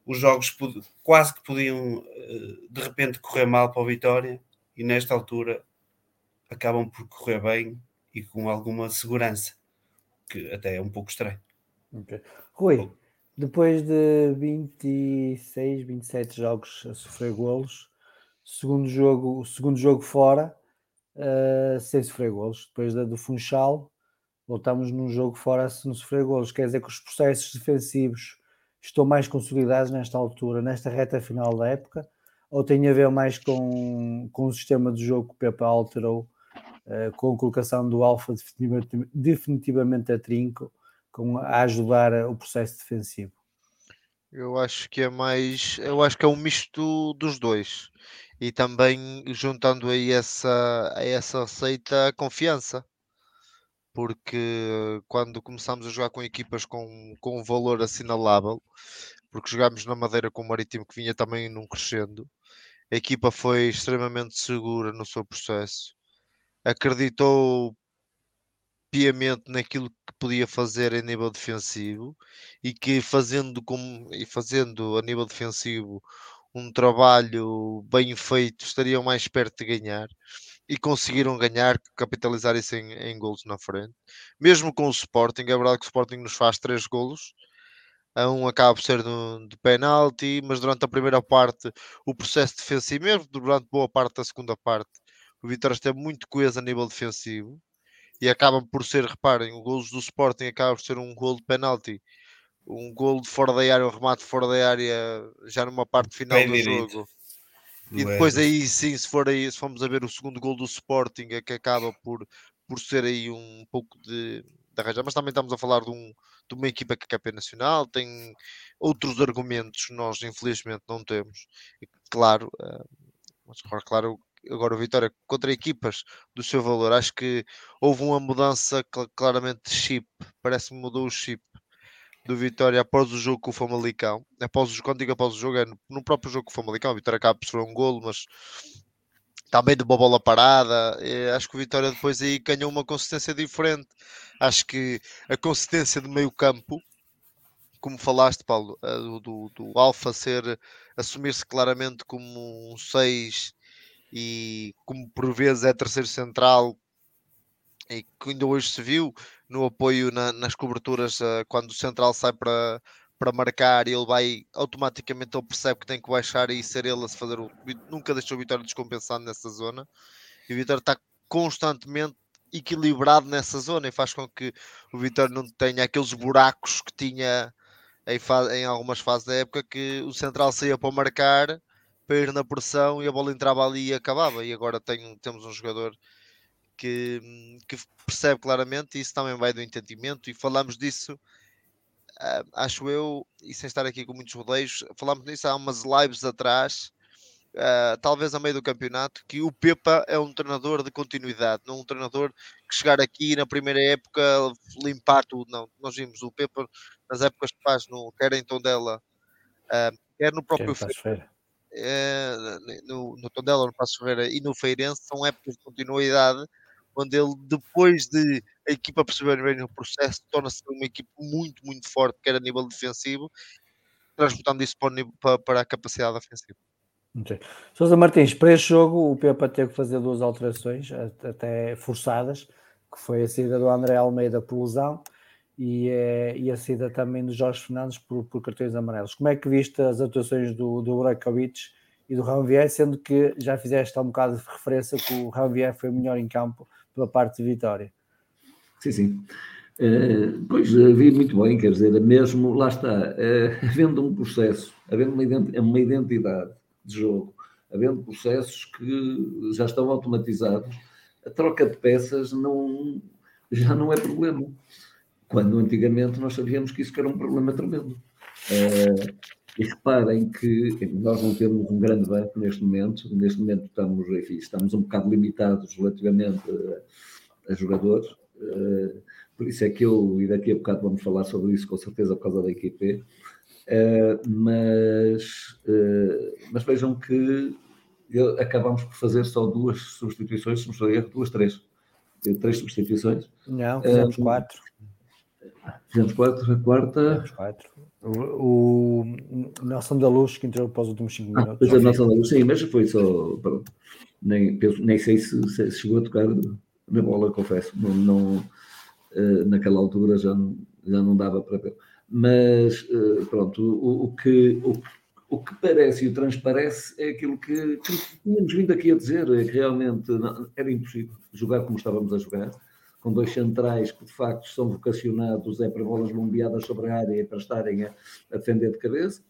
os jogos quase que podiam eh, de repente correr mal para o Vitória e nesta altura acabam por correr bem e com alguma segurança, que até é um pouco estranho. Okay. Rui, depois de 26, 27 jogos a sofrer golos, segundo jogo, o segundo jogo fora, uh, sem sofrer golos, depois da, do Funchal, voltamos num jogo fora sem sofrer golos, quer dizer que os processos defensivos estão mais consolidados nesta altura, nesta reta final da época, ou tem a ver mais com, com o sistema de jogo que o Pepe alterou, uh, com a colocação do Alfa definitivamente, definitivamente a trinco, com, a ajudar o processo defensivo? Eu acho que é mais, eu acho que é um misto dos dois. E também juntando aí essa, a essa receita a confiança porque quando começamos a jogar com equipas com, com um valor assinalável, porque jogámos na Madeira com o Marítimo que vinha também num crescendo. A equipa foi extremamente segura no seu processo, acreditou piamente naquilo que podia fazer em nível defensivo e que fazendo, como, e fazendo a nível defensivo um trabalho bem feito estariam mais perto de ganhar e conseguiram ganhar, capitalizar isso em, em golos na frente. Mesmo com o Sporting, é verdade que o Sporting nos faz três golos, a um acaba por ser de, de penalti, mas durante a primeira parte o processo defensivo, mesmo durante boa parte da segunda parte, o Vitória esteve muito coeso a nível defensivo e acabam por ser, reparem, o golos do Sporting acaba por ser um gol de penalti, um gol de fora da área, um remate fora da área já numa parte final Pé do direito. jogo. do E depois aí sim, se for aí, se formos a ver o segundo gol do Sporting, é que acaba por, por ser aí um pouco de, de arranjar, mas também estamos a falar de, um, de uma equipa que é campeã nacional, tem outros argumentos que nós infelizmente não temos. E, claro, eh, mas claro, agora o Vitória contra equipas do seu valor, acho que houve uma mudança cl- claramente de chip, parece que mudou o chip do Vitória após o jogo com o Famalicão. Após o, quando digo após o jogo, é no, no próprio jogo com o Famalicão. O Vitória acaba por sofrer um golo, mas também de uma bola parada. Acho que o Vitória depois aí ganhou uma consistência diferente. Acho que a consistência do meio campo, como falaste, Paulo, do, do, do Alfa ser assumir-se claramente como um 6 e como por vezes é terceiro central e que ainda hoje se viu no apoio na- nas coberturas eh, quando o central sai para para marcar ele vai automaticamente ele percebe que tem que baixar e ser ele a se fazer o nunca deixou o Vitória descompensado nessa zona. E o Vitória está constantemente equilibrado nessa zona e faz com que o Vitória não tenha aqueles buracos que tinha em, em algumas fases da época que o central saía para marcar para ir na pressão e a bola entrava ali e acabava. E agora tem, temos um jogador que, hum, que percebe claramente e isso também vai do entendimento e falamos disso ah, acho eu, e sem estar aqui com muitos rodeios, falámos nisso há umas lives atrás, ah, talvez a meio do campeonato, que o Pepa é um treinador de continuidade, não um treinador que chegar aqui na primeira época limpar tudo, não. Nós vimos o Pepa nas épocas que faz, no, quer em Tondela, ah, quer no próprio Ferreira. eh, no, no Tondela, no Passo Ferreira e no Feirense são épocas de continuidade onde ele depois de a equipa perceber bem o processo torna-se uma equipa muito, muito forte, quer a nível defensivo transportando isso para, para- a capacidade ofensiva. Ok. Sousa Martins, para este jogo o Pepa teve que fazer duas alterações, até forçadas, que foi a saída do André Almeida por lesão e, eh, e a saída também do Jorge Fernandes por, por cartões amarelos. Como é que viste as atuações do, do Brakovic e do Ranvier, sendo que já fizeste há um bocado de referência que o Ranvier foi melhor em campo pela parte de Vitória. Sim, sim. Eh, pois, eh, vi muito bem, quer dizer, mesmo, lá está, eh, *laughs* havendo um processo, havendo uma identi- uma identidade de jogo, havendo processos que já estão automatizados, a troca de peças não, já não é problema. Quando antigamente nós sabíamos que isso era um problema tremendo. Eh, e reparem que nós não temos um grande banco neste momento, neste momento estamos, enfim, estamos um bocado limitados relativamente a, a jogadores, eh, por isso é que eu, e daqui a bocado vamos falar sobre isso com certeza por causa da equipe, eh, mas, eh, mas vejam que eu- acabamos por fazer só duas substituições, se não estou erro, duas, três. Eh, Três substituições. Não, fizemos Eh, quatro. Fizemos quatro, a quarta. Fizemos quatro. O, o Nelson da Luz que entrou para os últimos cinco Ah, minutos. depois a nossa luz, sim, mas foi só. pronto. Nem, penso- nem sei se, se chegou a tocar na bola, confesso. Não, não, eh, naquela altura já, não- já não dava para ver. Mas eh, pronto, o, o que, o, o que parece e o transparece é aquilo que, que tínhamos vindo aqui a dizer, é que realmente não- era impossível jogar como estávamos a jogar, com dois centrais que de facto são vocacionados é para bolas bombeadas sobre a área e para estarem a, a defender de cabeça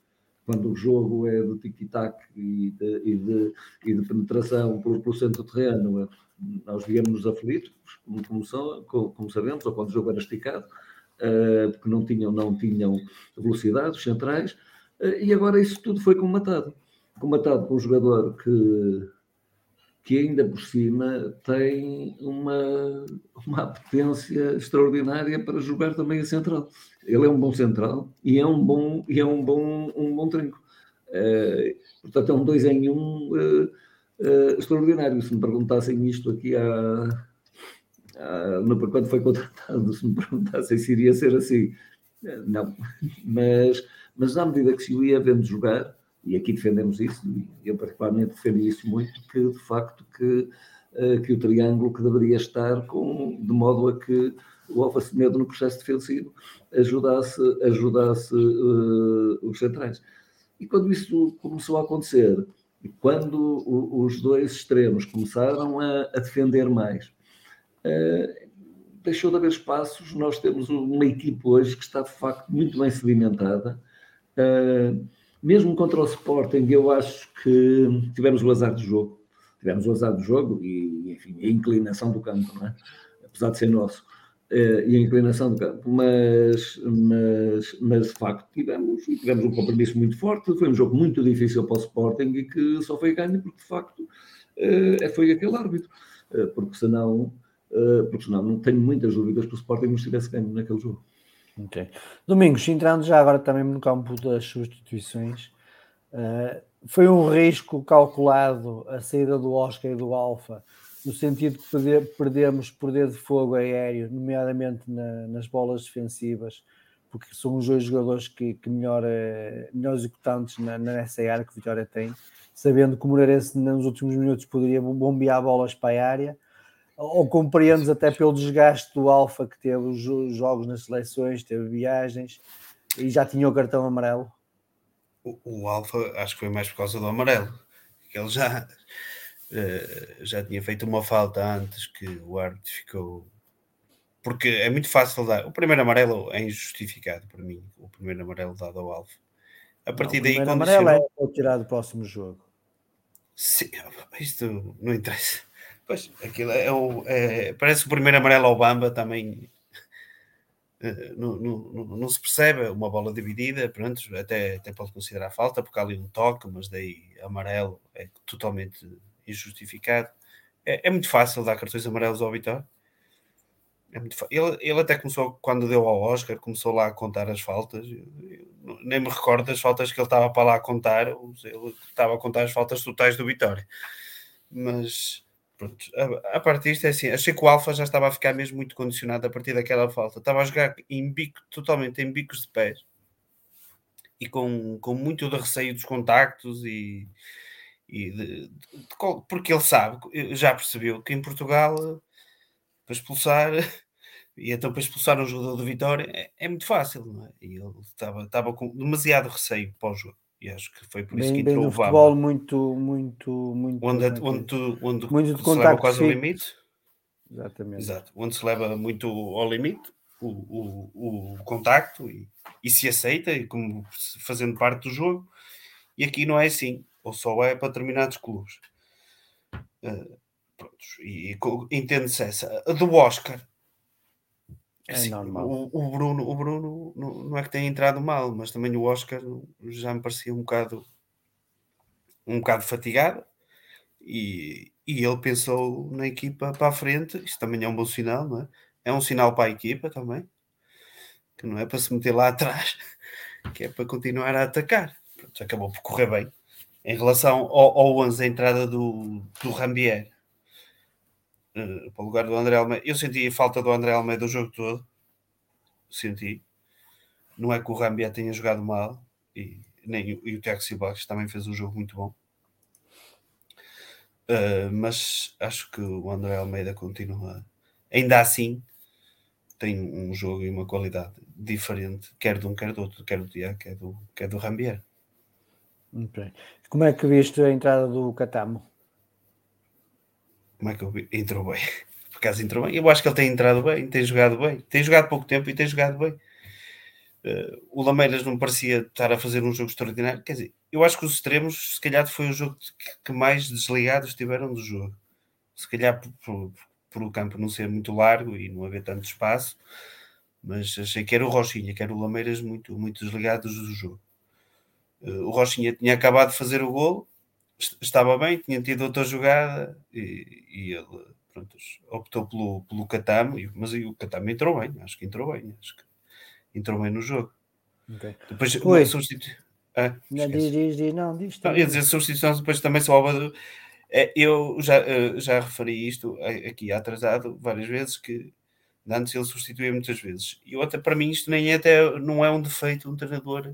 quando o jogo é de tic-tac e de, e de, e de penetração pelo, pelo centro terreno, eh, nós víamos aflitos, como, como, como- sabemos, ou quando o jogo era esticado, eh, porque não tinham, não tinham velocidade, os centrais, eh, e agora isso tudo foi comatado. Comatado por um jogador que, que ainda por cima tem uma, uma apetência extraordinária para jogar também a central. Ele é um bom central e é um bom, e é um bom, um bom trinco. Uh, portanto, é um dois em um uh, uh, extraordinário. Se me perguntassem isto aqui há, há, no, quando foi contratado, se me perguntassem se iria ser assim, não. *laughs* Mas, mas à medida que se o ia vendo jogar, e aqui defendemos isso, e eu particularmente defendi isso muito, que de facto que, uh, que o triângulo que deveria estar com, de modo a que o Alfa Semedo no processo defensivo ajudasse, ajudasse uh, os centrais. E quando isso começou a acontecer, quando o, os dois extremos começaram a, a defender mais, uh, deixou de haver espaços. Nós temos uma equipe hoje que está de facto muito bem sedimentada. Uh, mesmo contra o Sporting, eu acho que tivemos o azar do jogo. Tivemos o azar do jogo e, enfim, a inclinação do campo, não é? apesar de ser nosso. Uh, e a inclinação do campo, mas, mas, mas de facto tivemos, tivemos um compromisso muito forte. Foi um jogo muito difícil para o Sporting e que só foi ganho porque de facto uh, foi aquele árbitro, uh, porque senão, porque senão não tenho muitas dúvidas que o Sporting não estivesse ganho naquele jogo. Ok. Domingos, entrando já agora também no campo das substituições, uh, foi um risco calculado a saída do Oscar e do Alfa, no sentido de perder, poder de fogo aéreo, nomeadamente na, nas bolas defensivas, porque são os dois jogadores que, que melhor, uh, melhor executantes na, nessa área que o Vitória tem, sabendo que o Moreirense nos últimos minutos poderia bombear bolas para a área ou compreendes até pelo desgaste do Alfa que teve os jogos nas seleções, teve viagens e já tinha o cartão amarelo? O, o Alfa acho que foi mais por causa do amarelo, que ele já, uh, já tinha feito uma falta antes que o árbitro ficou. Porque é muito fácil dar. O primeiro amarelo é injustificado para mim, o primeiro amarelo dado ao Alfa. A partir não, daí. O primeiro amarelo é tirar do próximo jogo. Sim, *laughs* isto não interessa. Pois, aquilo é, o, é, parece o primeiro amarelo ao Bamba também uh, não, não, não, se percebe, uma bola dividida, pronto, até, até pode considerar falta, porque há ali um toque, mas daí amarelo é totalmente injustificado. É, é muito fácil dar cartões amarelos ao Vitória. É ele, ele até começou, quando deu ao Oscar, começou lá a contar as faltas. Eu, eu, nem me recordo das faltas que ele estava para lá a contar. Ele estava a contar as faltas totais do Vitória. Mas Pronto, a, a partir disto é assim, achei que o Alfa já estava a ficar mesmo muito condicionado a partir daquela falta. Estava a jogar em bico, totalmente em bicos de pés e com, com muito de receio dos contactos e, e de, de, de, porque ele sabe, já percebeu que em Portugal para expulsar *laughs* e então para expulsar um jogador do Vitória é, é muito fácil, não é? E ele estava, estava com demasiado receio para o jogo. E acho que foi por isso bem, que entrou bem o futebol muito, muito, muito. Onde, onde, tu, onde muito se leva quase ao limite. Exatamente. Exato. Onde se leva muito ao limite o, o, o contacto e, e se aceita, e como fazendo parte do jogo. E aqui não é assim. Ou só é para determinados clubes. Uh, prontos. E, e entende-se essa. A do Oscar é assim, normal. O, o, Bruno, o Bruno não, não é que tenha entrado mal, mas também o Oscar já me parecia um bocado um bocado fatigado e, e ele pensou na equipa para a frente, isso também é um bom sinal, não é? É um sinal para a equipa também, que não é para se meter lá *laughs* atrás, que é para continuar a atacar. Pronto, acabou por correr bem. Em relação ao, ao 11, a entrada do, do Rambier, uh, para o lugar do André Almeida. Eu senti a falta do André Almeida o jogo todo. Senti. Não é que o Rambia tenha jogado mal e, nem, e o Tiago Silva também fez um jogo muito bom. Uh, mas acho que o André Almeida continua, ainda assim, tem um jogo e uma qualidade diferente, quer de um, quer do outro, quer do Tiago, quer do, quer do Rambier. Okay. Como é que viste a entrada do Catamo? Como é que eu vi? Entrou bem. *laughs* Por acaso entrou bem. Eu acho que ele tem entrado bem, tem jogado bem. Tem jogado pouco tempo e tem jogado bem. Uh, o Lameiras não parecia estar a fazer um jogo extraordinário. Quer dizer, eu acho que os extremos, se calhar, foi o jogo que mais desligados estiveram do jogo. Se calhar por, por, por, o campo não ser muito largo e não haver tanto espaço, mas achei que era o Rochinha, que era o Lameiras muito, muito desligados do jogo. Uh, o Rochinha tinha acabado de fazer o golo, estava bem, tinha tido outra jogada e, e ele pronto, optou pelo, pelo Catamo, e- mas o Catamo entrou bem, acho que entrou bem, acho que entrou bem no jogo. Ok. Depois Oi. Ah, Não, diz, diz, diz, não, diz. Não, ia dizer substituições, depois também só é, Eu já, eh, já referi isto a- aqui atrasado várias vezes que antes ele substituía muitas vezes. E outra, para mim, isto nem é até não é um defeito um treinador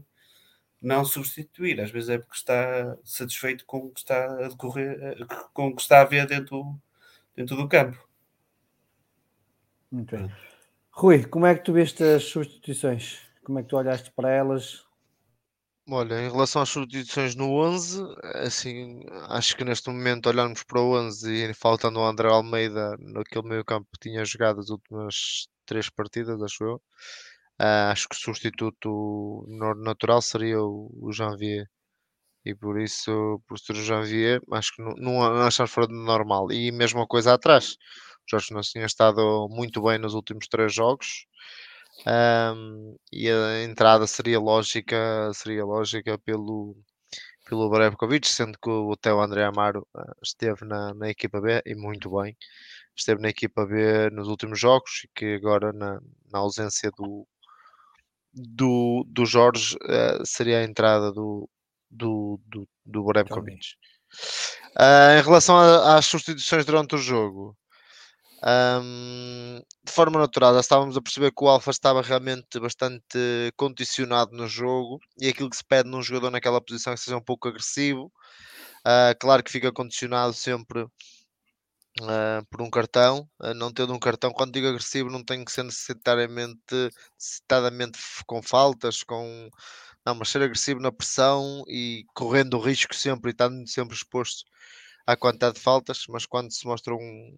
não substituir. Às vezes é porque está satisfeito com o que está a decorrer, eh, com o que está a ver dentro, dentro do campo. Muito bem. Rui, como é que tu viste as substituições? Como é que tu olhaste para elas? Olha, em relação às substituições no 11, assim, acho que neste momento olharmos para o 11 e faltando o André Almeida naquele meio campo que tinha jogado as últimas três partidas, acho eu, ah, acho que o substituto natural seria o, Janvier. E por isso, por ser o Janvier, acho que não, não, achamos fora de normal. E mesma coisa atrás. O Jorge não tinha estado muito bem nos últimos três jogos. Ahm, e a entrada seria lógica, seria lógica pelo, pelo Brevkovic, sendo que o até o André Amaro ah, esteve na, na equipa B e muito bem. Esteve na equipa B nos últimos jogos e que agora na, na ausência do, do, do Jorge ah, seria a entrada do, do, do, do Brevkovic. Ah, em relação a- às substituições durante o jogo, Ahm, de forma natural, já estávamos a perceber que o Alfa estava realmente bastante condicionado no jogo e aquilo que se pede num jogador naquela posição é que seja um pouco agressivo. Ah, claro que fica condicionado sempre ah, por um cartão, ah, não tendo um cartão, quando digo agressivo, não tem que ser necessariamente, necessitadamente com faltas, com não, mas ser agressivo na pressão e correndo o risco sempre e estando sempre exposto à quantidade de faltas, mas quando se mostra um,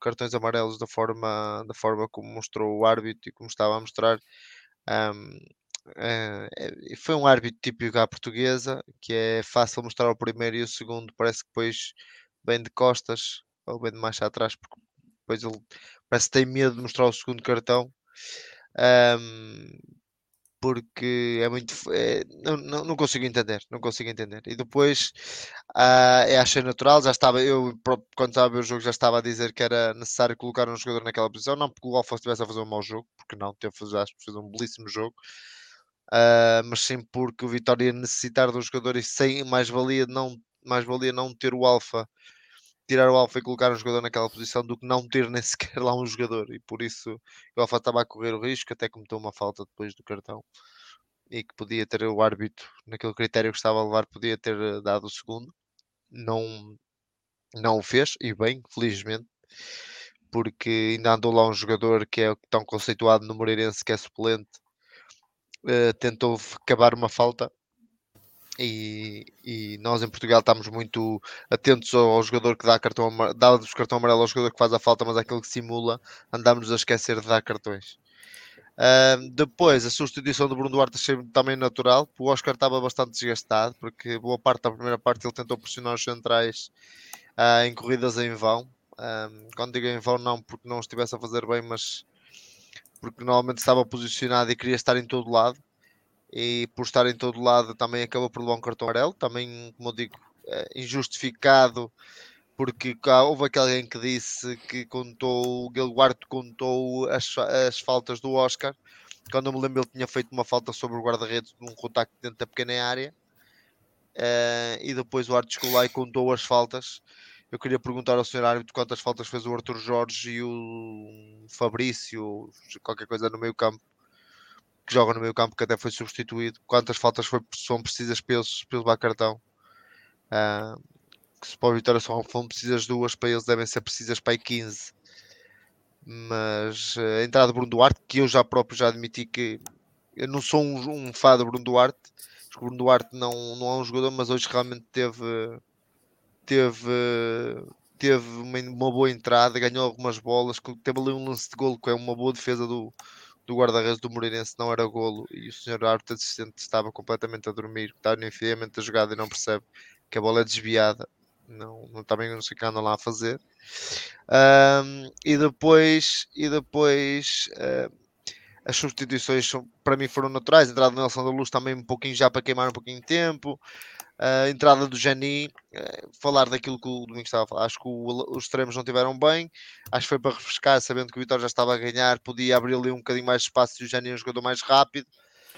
cartões amarelos da forma, da forma como mostrou o árbitro e como estava a mostrar. ahm, eh, eh, foi um árbitro típico à portuguesa, que é fácil mostrar o primeiro e o segundo, parece que depois vem de costas vem de mais atrás, porque depois ele parece que tem medo de mostrar o segundo cartão. ahm, porque é muito. é- não, não, não consigo entender, não consigo entender. E depois ah, é achei natural, já estava, eu quando estava a ver o jogo já estava a dizer que era necessário colocar um jogador naquela posição, não porque o Alfa estivesse a fazer um mau jogo, porque não, teve, acho fez um belíssimo jogo, ah, mas sim porque o Vitória ia necessitar do jogador e sem mais valia não, mais valia não ter o Alfa, tirar o Alfa e colocar um jogador naquela posição do que não ter nem *laughs* sequer lá um jogador, e por isso o Alfa estava a correr o risco, até cometeu uma falta depois do cartão. E que podia ter o árbitro, naquele critério que estava a levar, podia ter eh, dado o segundo não, não o fez, e bem, felizmente, porque ainda andou lá um jogador que é tão conceituado no Moreirense, que é suplente, eh, tentou acabar uma falta. E, e nós em Portugal estamos muito atentos ao, ao jogador que dá cartão amarelo, dá o cartão amarelo ao jogador que faz a falta, mas aquele que simula, andamos a esquecer de dar cartões. Ahm, depois, a substituição do Bruno Duarte achei também natural. O Oscar estava bastante desgastado, porque boa parte da primeira parte ele tentou pressionar os centrais ah, em corridas em vão. Ahm, quando digo em vão, não porque não estivesse a fazer bem, mas porque normalmente estava posicionado e queria estar em todo lado. E por estar em todo lado também acabou por levar um cartão amarelo. Também, como eu digo, eh, injustificado porque houve aquele que disse que contou, o Guilguardo contou as, as faltas do Oscar. Quando eu me lembro, ele tinha feito uma falta sobre o guarda-redes num contacto dentro da pequena área. Eh, e depois o lá e contou as faltas. Eu queria perguntar ao senhor árbitro quantas faltas fez o Arthur Jorge e o Fabrício, qualquer coisa no meio campo, que joga no meio campo, que até foi substituído. Quantas faltas foi, são precisas eles levar cartão? Ah, que se para o Vitória só foram precisas duas, para eles devem ser precisas para aí 15. Mas eh, a entrada de Bruno Duarte, que eu já próprio já admiti que eu não sou um, um fã de Bruno Duarte, o Bruno Duarte não, não é um jogador, mas hoje realmente teve teve teve uma, uma boa entrada, ganhou algumas bolas, teve ali um lance de golo que é uma boa defesa do, do guarda-redes do Moreirense, não era golo, e o senhor árbitro assistente estava completamente a dormir, está infinitamente a jogada e não percebe que a bola é desviada, não, não também não sei o que andam lá a fazer. Ahm, e depois, e depois ah, as substituições são- para mim foram naturais. A entrada do Nelson da Luz também um pouquinho já para queimar um pouquinho de tempo. A entrada do Jani, eh, falar daquilo que o Domingos estava a falar. Acho que o- os extremos não tiveram bem. Acho que foi para refrescar, sabendo que o Vitória já estava a ganhar, podia abrir ali um bocadinho mais de espaço e o Jani é um jogador mais rápido.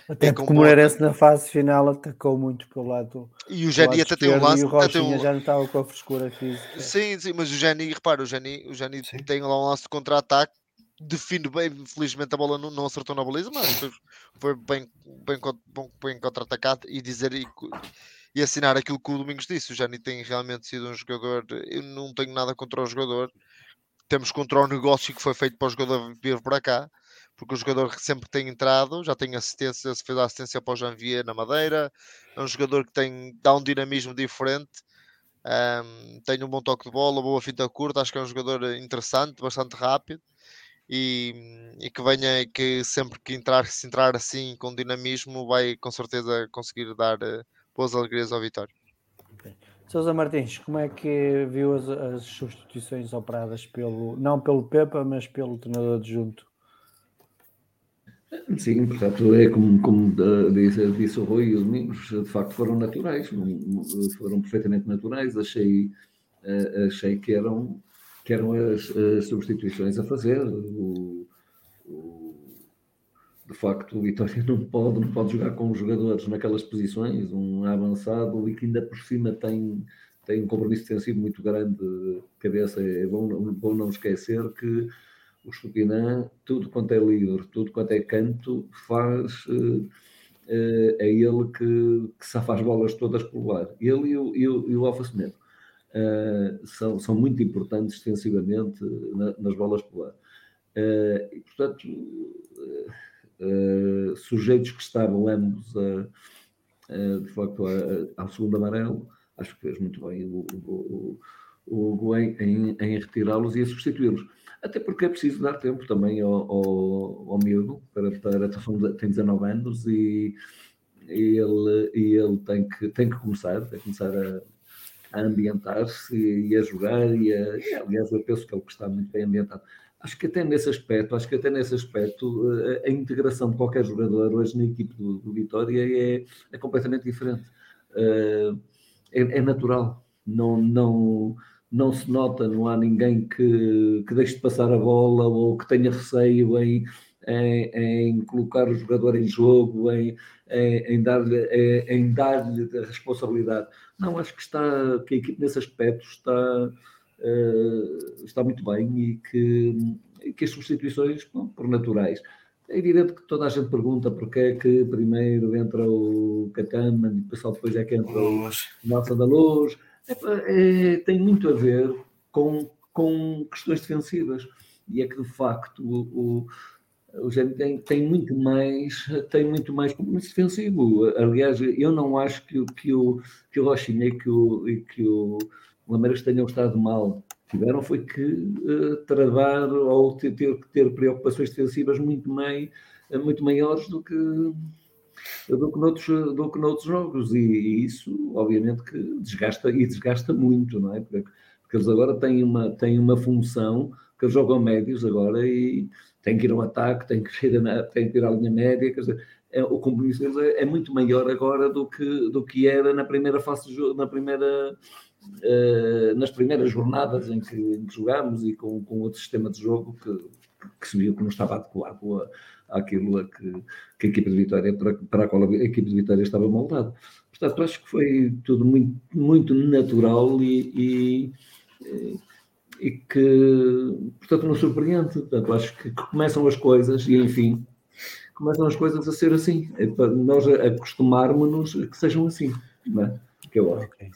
Até É porque o Moreirense na fase final atacou muito pelo lado, E o Jani até tem um lance. e o Rochinha um- já não estava com a frescura física. Sim, sim, mas o Jani, repara, o Jani, o Jani Sim. tem lá um lance de contra-ataque, define bem, felizmente a bola não, não acertou na baliza, mas foi, foi bem, bem, bom- bem contra-atacado e dizer e, e assinar aquilo que o Domingos disse. O Jani tem realmente sido um jogador, eu não tenho nada contra o jogador, temos contra o negócio que foi feito para o jogador vir para cá, porque o jogador que sempre tem entrado, já tem assistência, fez a assistência para o Janvier na Madeira, é um jogador que tem, dá um dinamismo diferente. Um, tem um bom toque de bola, boa finta curta, acho que é um jogador interessante, bastante rápido e, e que venha que sempre que entrar, se entrar assim com dinamismo, vai com certeza conseguir dar eh, boas alegrias ao Vitória. Sousa Martins, como é que viu as, as substituições operadas pelo, não pelo Pepa, mas pelo treinador adjunto? Sim, portanto, é como, como eh, disse, disse o Rui e o Domingos, de facto foram naturais, foram perfeitamente naturais, achei, eh, achei que eram, que eram as, as substituições a fazer. O, o- de facto, o Vitória *laughs* não pode, não pode jogar com os jogadores naquelas posições, um avançado e que ainda por cima tem, tem um compromisso defensivo muito grande de cabeça. É bom, bom não esquecer que o Estupinã, tudo quanto é livre, tudo quanto é canto, faz. eh, eh, é ele que, que safa as bolas todas por ar. Ele e o, e o, e o Alfa Semedo. Eh, são, são muito importantes defensivamente na- nas bolas por ar. Eh, e, portanto, eh, eh, sujeitos que estavam ambos a, a, de facto ao segundo amarelo, acho que fez muito bem o, o, o, o em, em, em retirá-los e a substituí-los. Até porque é preciso dar tempo também ao, ao, ao miúdo, para, para tem 19 anos e, e ele, e ele tem, que, tem que começar, tem que começar a, a ambientar-se e a jogar e, a, e, aliás eu penso que ele está muito bem ambientado. Acho que até nesse aspecto, acho que até nesse aspecto a, a integração de qualquer jogador hoje na equipe do, do Vitória é, é completamente diferente. Uh, é, é natural, não, não, não se nota, não há ninguém que, que deixe de passar a bola ou que tenha receio em, em, em colocar o jogador em jogo, em, em, dar-lhe em dar-lhe a responsabilidade. Não, acho que está que a equipe nesse aspecto está, uh, está muito bem e que, que as substituições, bom, por naturais. É evidente que toda a gente pergunta porque é que primeiro entra o Cataman e pessoal depois é que entra o Nossa da Luz. É, é, tem muito a ver com, com questões defensivas. E é que de facto o, o, o tem, tem muito mais tem muito mais compromisso defensivo. Aliás, eu não acho que, que o que o Rochinha e que o, e que o Lameiras tenham estado mal. Tiveram foi que uh, travar ou ter, ter, ter preocupações defensivas muito, mai, muito maiores do que, do que, noutros, do que noutros jogos. E, e, isso, obviamente, que desgasta e desgasta muito, não é? Porque, porque eles agora têm uma, têm uma função que eles jogam médios agora e têm que ir ao ataque, têm que ir, a, têm que ir à linha média, quer dizer, é, o compromisso deles é, é, muito maior agora do que, do que era na primeira fase na primeira nas primeiras jornadas em que, em que jogámos e com, com outro sistema de jogo que, que se viu que não estava adequado à, àquilo a que, que, a equipa de Vitória, para, para a qual a equipa de Vitória estava moldada. Portanto, acho que foi tudo muito, muito natural e, e, e que, portanto, não surpreende. Portanto, acho que, que começam as coisas e, enfim, começam as coisas a ser assim. É para nós acostumarmos-nos a que sejam assim, não é? Que eu acho. Okay.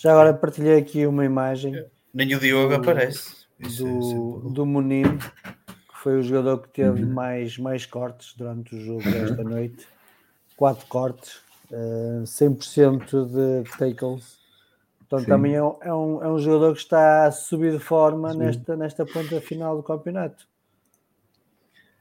Já agora partilhei aqui uma imagem. Nem o Diogo do, aparece. Do, do Munim, que foi o jogador que teve uhum. mais, mais cortes durante o jogo desta noite. Quatro cortes, uh, 100% de tackles. Portanto, Sim. também é um, é, um, é um jogador que está a subir de forma nesta, nesta ponta final do campeonato.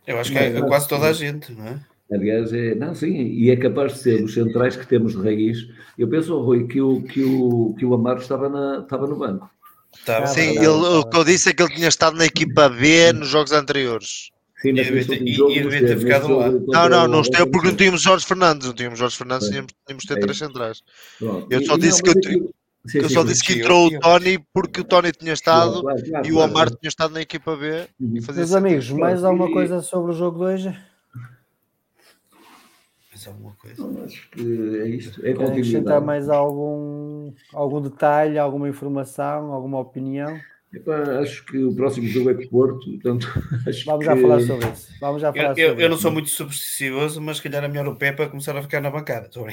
Eu acho que é quase toda a gente, não é? Aliás, é, não, sim, e é capaz de ser os centrais que temos de raiz. Eu penso, oh, Rui, que o, que o, que o Amaro estava, na, estava no banco. Estava, Sim, ele, o que eu disse é que ele tinha estado na equipa B nos jogos anteriores. Sim, mas E devia ter- e- e ficado lá. Não, não, não esteve Alberto porque não tínhamos Jorge Fernandes, não tínhamos Jorge Fernandes, tínhamos, tínhamos de ter É três centrais. Eu E- só e disse não, que eu- Eu sim, só disse que entrou o Tony porque o Tony tinha estado e o. Omar tinha estado na equipa B Uhum. Meus amigos, mais alguma coisa sobre o jogo de hoje? Mas alguma coisa. Não, acho que é isto. É Querem acrescentar mais algum, algum detalhe, alguma informação, alguma opinião? Epá, acho que o próximo jogo é com o Porto, portanto, *laughs* acho Vamos que... já falar sobre isso. Vamos já falar Eu, eu, eu não isso. sou muito supersticioso, mas se calhar é melhor o Pepa começar a ficar na bancada. Estou a.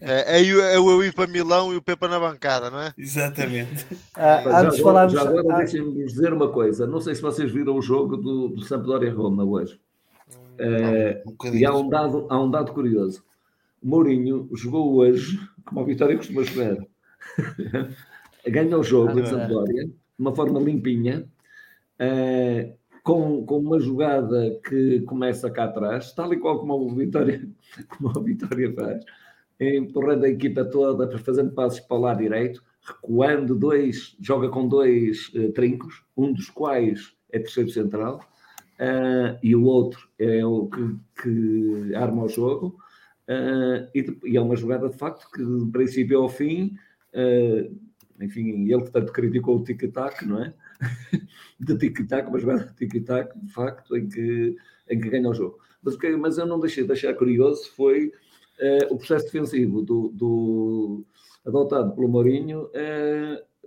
É, é, o- é o eu ir para Milão e o Pepa na bancada, não é? Exatamente. Ah, Já antes de agora, falarmos. já agora ah, deixem-me dizer uma coisa. Não sei se vocês viram o jogo do, do Sampdoria Roma hoje. Eh, Um e há um, dado, há um dado curioso. Mourinho jogou hoje, como a Vitória costuma jogar. *laughs* Ganha o jogo Ah, de não é. Sampdoria, de uma forma limpinha, eh, com, com uma jogada que começa cá atrás, tal e qual como a Vitória, *laughs* como a Vitória faz, empurrando a equipa toda, fazendo passos para o lado direito, recuando dois, joga com dois eh, trincos, um dos quais é terceiro central, ah, e o outro é o que, que arma o jogo. ah, e, e é uma jogada de facto que, de princípio ao fim, ah, enfim, ele tanto criticou o tic-tac, não é? *laughs* De tic-tac, uma jogada de tic-tac, de facto, em que, em que ganha o jogo. Mas, que- mas eu não deixei de achar curioso foi ah, o processo defensivo do, do- adotado pelo Mourinho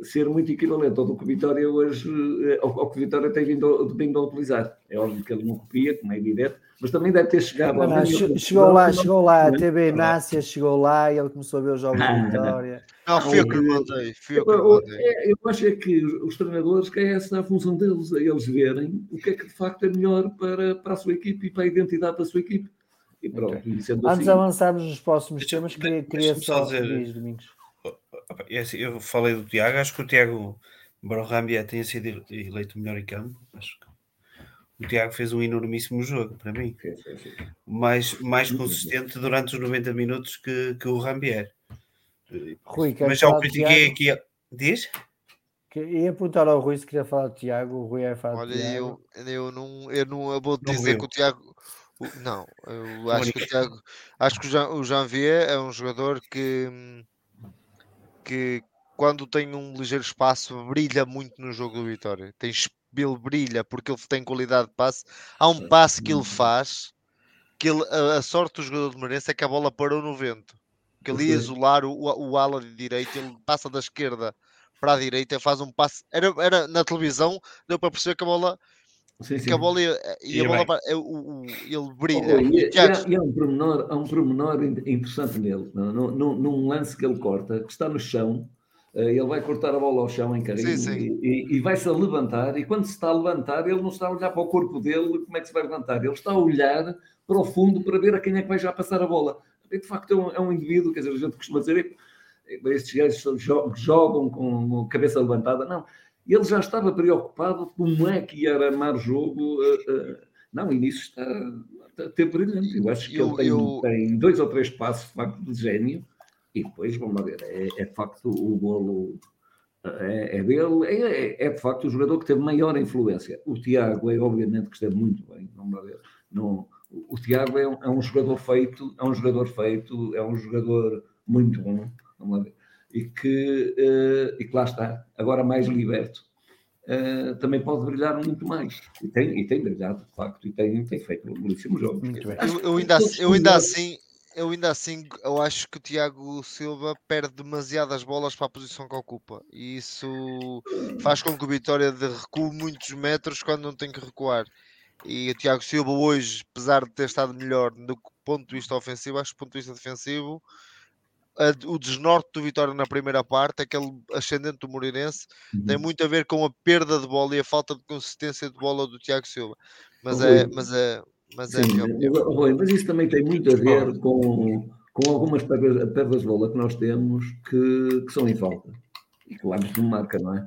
ser muito equivalente ao do que o Vitória hoje, eh, ao, ao que Vitória tem vindo, a- vindo a utilizar. É óbvio que ele não copia, como é evidente, mas também deve ter chegado não, ao não, chegou lá, chegou lá, a não é? TV Nácia chegou lá e ele começou a ver os jogos Ah, de. Vitória. Não, fui eu que mandei. Fui eu que mandei. é, eu acho é que os treinadores, que é essa a função deles, é eles verem o que é que de facto é melhor para, para a sua equipe e para a identidade da sua equipe. E pronto, e sendo Antes de assim, avançarmos nos próximos temas, queria, queria só só dizer- dizer, Domingos. É assim, Eu falei do Tiago, acho que o Tiago, embora o Rambia tenha sido eleito melhor em campo, acho que o Tiago fez um enormíssimo jogo para mim. sim, sim, sim. Mais, mais consistente durante os 90 minutos que, que o Rambier. Rui, Mas já o critiquei Tiago? aqui. Diz? Que- Ia perguntar ao Rui se queria falar do Tiago, o Rui é falar Olha, eu, eu não, eu não eu vou Não dizer viu. que o Tiago. Não, eu acho que o Tiago. Acho que o, Jan, o Janvier é um jogador que. Que quando tem um ligeiro espaço brilha muito no jogo do Vitória. Tem, ele brilha porque ele tem qualidade de passe. Há um passe que ele faz que ele, a, a sorte do jogador de Moreirense é que a bola parou no vento. Que ele ia Sim. isolar o, o, o ala de direita, ele passa da esquerda para a direita faz um passe. Era, era na televisão, deu para perceber que a bola, Sim, que sim. a bola ia, e Ia a bola bem. pa- é o- o- ele Oh, brilha. Rui, E e, Tiago- e há, e há um pormenor, há um pormenor in- interessante nele, não? Num, lance que ele corta, que está no chão, eh, ele vai cortar a bola ao chão em carinho Sim, sim. e, e- e vai-se a levantar, e quando se está a levantar, ele não está a olhar para o corpo dele, como é que se vai levantar, ele está a olhar para o fundo para ver a quem é que vai já passar a bola. E, de facto é um, é um indivíduo, quer dizer, a gente costuma dizer, "Eh, estes gajos jogam com a cabeça levantada, não. Ele já estava preocupado como é que ia armar jogo. eh, eh, não, e nisso está, está a ter brilhante. Eu acho que Eu- ele tem, eu- tem dois ou três passos de facto de gênio. E depois, vamos lá ver, é, é de facto o golo é, é dele, é, é- é de facto o jogador que teve maior influência. O Tiago é obviamente que esteve muito bem, vamos lá ver. Não, o, o Tiago é um, é um jogador feito, é um jogador feito, é um jogador muito bom, vamos lá ver. E que, eh, e que lá está, agora mais liberto. eh, também pode brilhar muito mais. E tem, e tem brilhado, de facto, e tem, tem feito belíssimos jogos. Muito bem. Eu, eu ainda, assim- eu ainda assim, eu ainda assim, eu acho que o Tiago Silva perde demasiadas bolas para a posição que ocupa. E isso faz com que o Vitória de recue muitos metros quando não tem que recuar. E o Tiago Silva hoje, apesar de ter estado melhor do ponto de vista ofensivo, acho que do ponto de vista defensivo, o desnorte do Vitória na primeira parte, aquele ascendente do Moreirense, tem Uhum. muito a ver com a perda de bola e a falta de consistência de bola do Tiago Silva. Mas é, mas é, mas é Sim, mas, Rui, mas isso também tem muito a ver com, com algumas perdas, perdas de bola que nós temos que, que são em falta. E que o árbitro não marca, não é?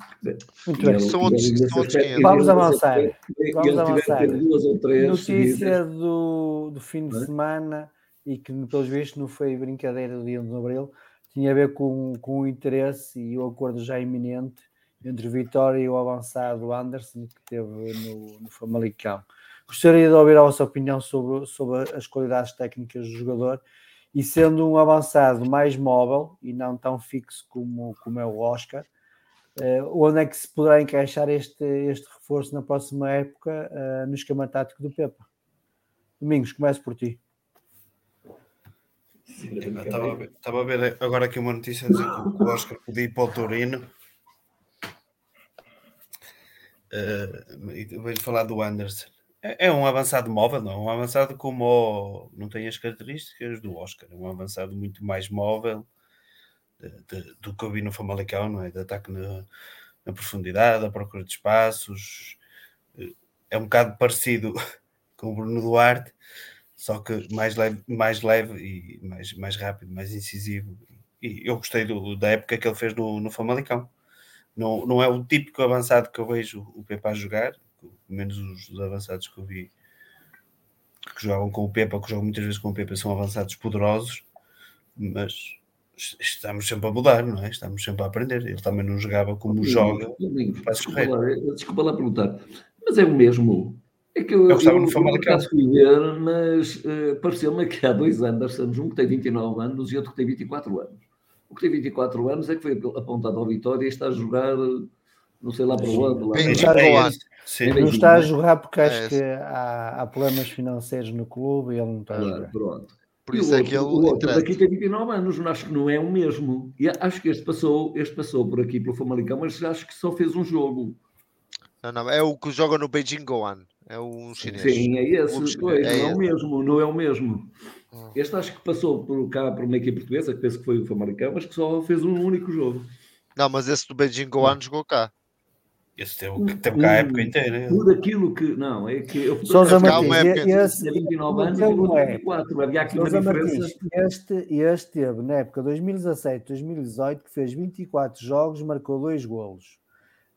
Muito bem. São outros- são outros 500. Vamos avançar. Vamos avançar. Notícia do, do fim de é? E que, pelos vistos, não foi brincadeira do dia 11 de abril, tinha a ver com, com o interesse e o acordo já iminente entre Vitória e o avançado Anderson que teve no, no Famalicão. Gostaria de ouvir a vossa opinião sobre, sobre as qualidades técnicas do jogador e sendo um avançado mais móvel e não tão fixo como, como é o Oscar, uh, onde é que se poderá encaixar este, este reforço na próxima época uh, no esquema tático do Pepa? Domingos, começo por ti. Estava a, ver, agora aqui uma notícia a dizer que o Oscar podia ir para o Torino. Uh, vou falar do Anderson. É, é um avançado móvel, não? Um avançado como o, não tem as características do Oscar. É um avançado muito mais móvel de, de, do que eu vi no Famalicão, não é? De ataque na, na profundidade, a procura de espaços. É um bocado parecido *laughs* com o Bruno Duarte, só que mais leve, mais leve e mais, mais rápido, mais incisivo. E eu gostei do, da época que ele fez no, no Famalicão. Não, não é o típico avançado que eu vejo o Pepa jogar, pelo menos os, os, avançados que eu vi que jogam com o Pepa, que jogam muitas vezes com o Pepa, são avançados poderosos, mas estamos sempre a mudar, não é? Estamos sempre a aprender. Ele também não jogava como joga. desculpa, lá, desculpa lá perguntar, mas é o mesmo é que eu, eu estava no Famalicão. ver, mas uh, pareceu-me que há dois Andersons, um que tem 29 anos e outro que tem 24 anos. O que tem 24 anos é que foi apontado ao Vitória e está a jogar, não sei lá para onde. Lá é Sim. Não está a jogar porque acho é que há, há, problemas financeiros no clube e ele não está claro, a jogar. Pronto. Por isso o é que ele. O outro daqui tem 29 anos, acho que não é o mesmo. E acho que este passou, este passou por aqui pelo Famalicão, mas acho que só fez um jogo. Não, não, é o que joga no Beijing Goan. É um chinês. Sim, é esse. Pois, é não é o mesmo, não é o mesmo. Hum. Este acho que passou por cá por uma equipe portuguesa, que penso que foi o Famalicão, mas que só fez um único jogo. Não, mas esse do Beijing Goan jogou cá. Esse teve, teve cá a época inteira. Tudo aquilo que. Não, é que. Eu Sousa Martins, esse, 29 anos e 24. Havia aqui uma diferença. Martins, este, este teve na época 2017-2018 que fez 24 jogos, marcou 2 golos.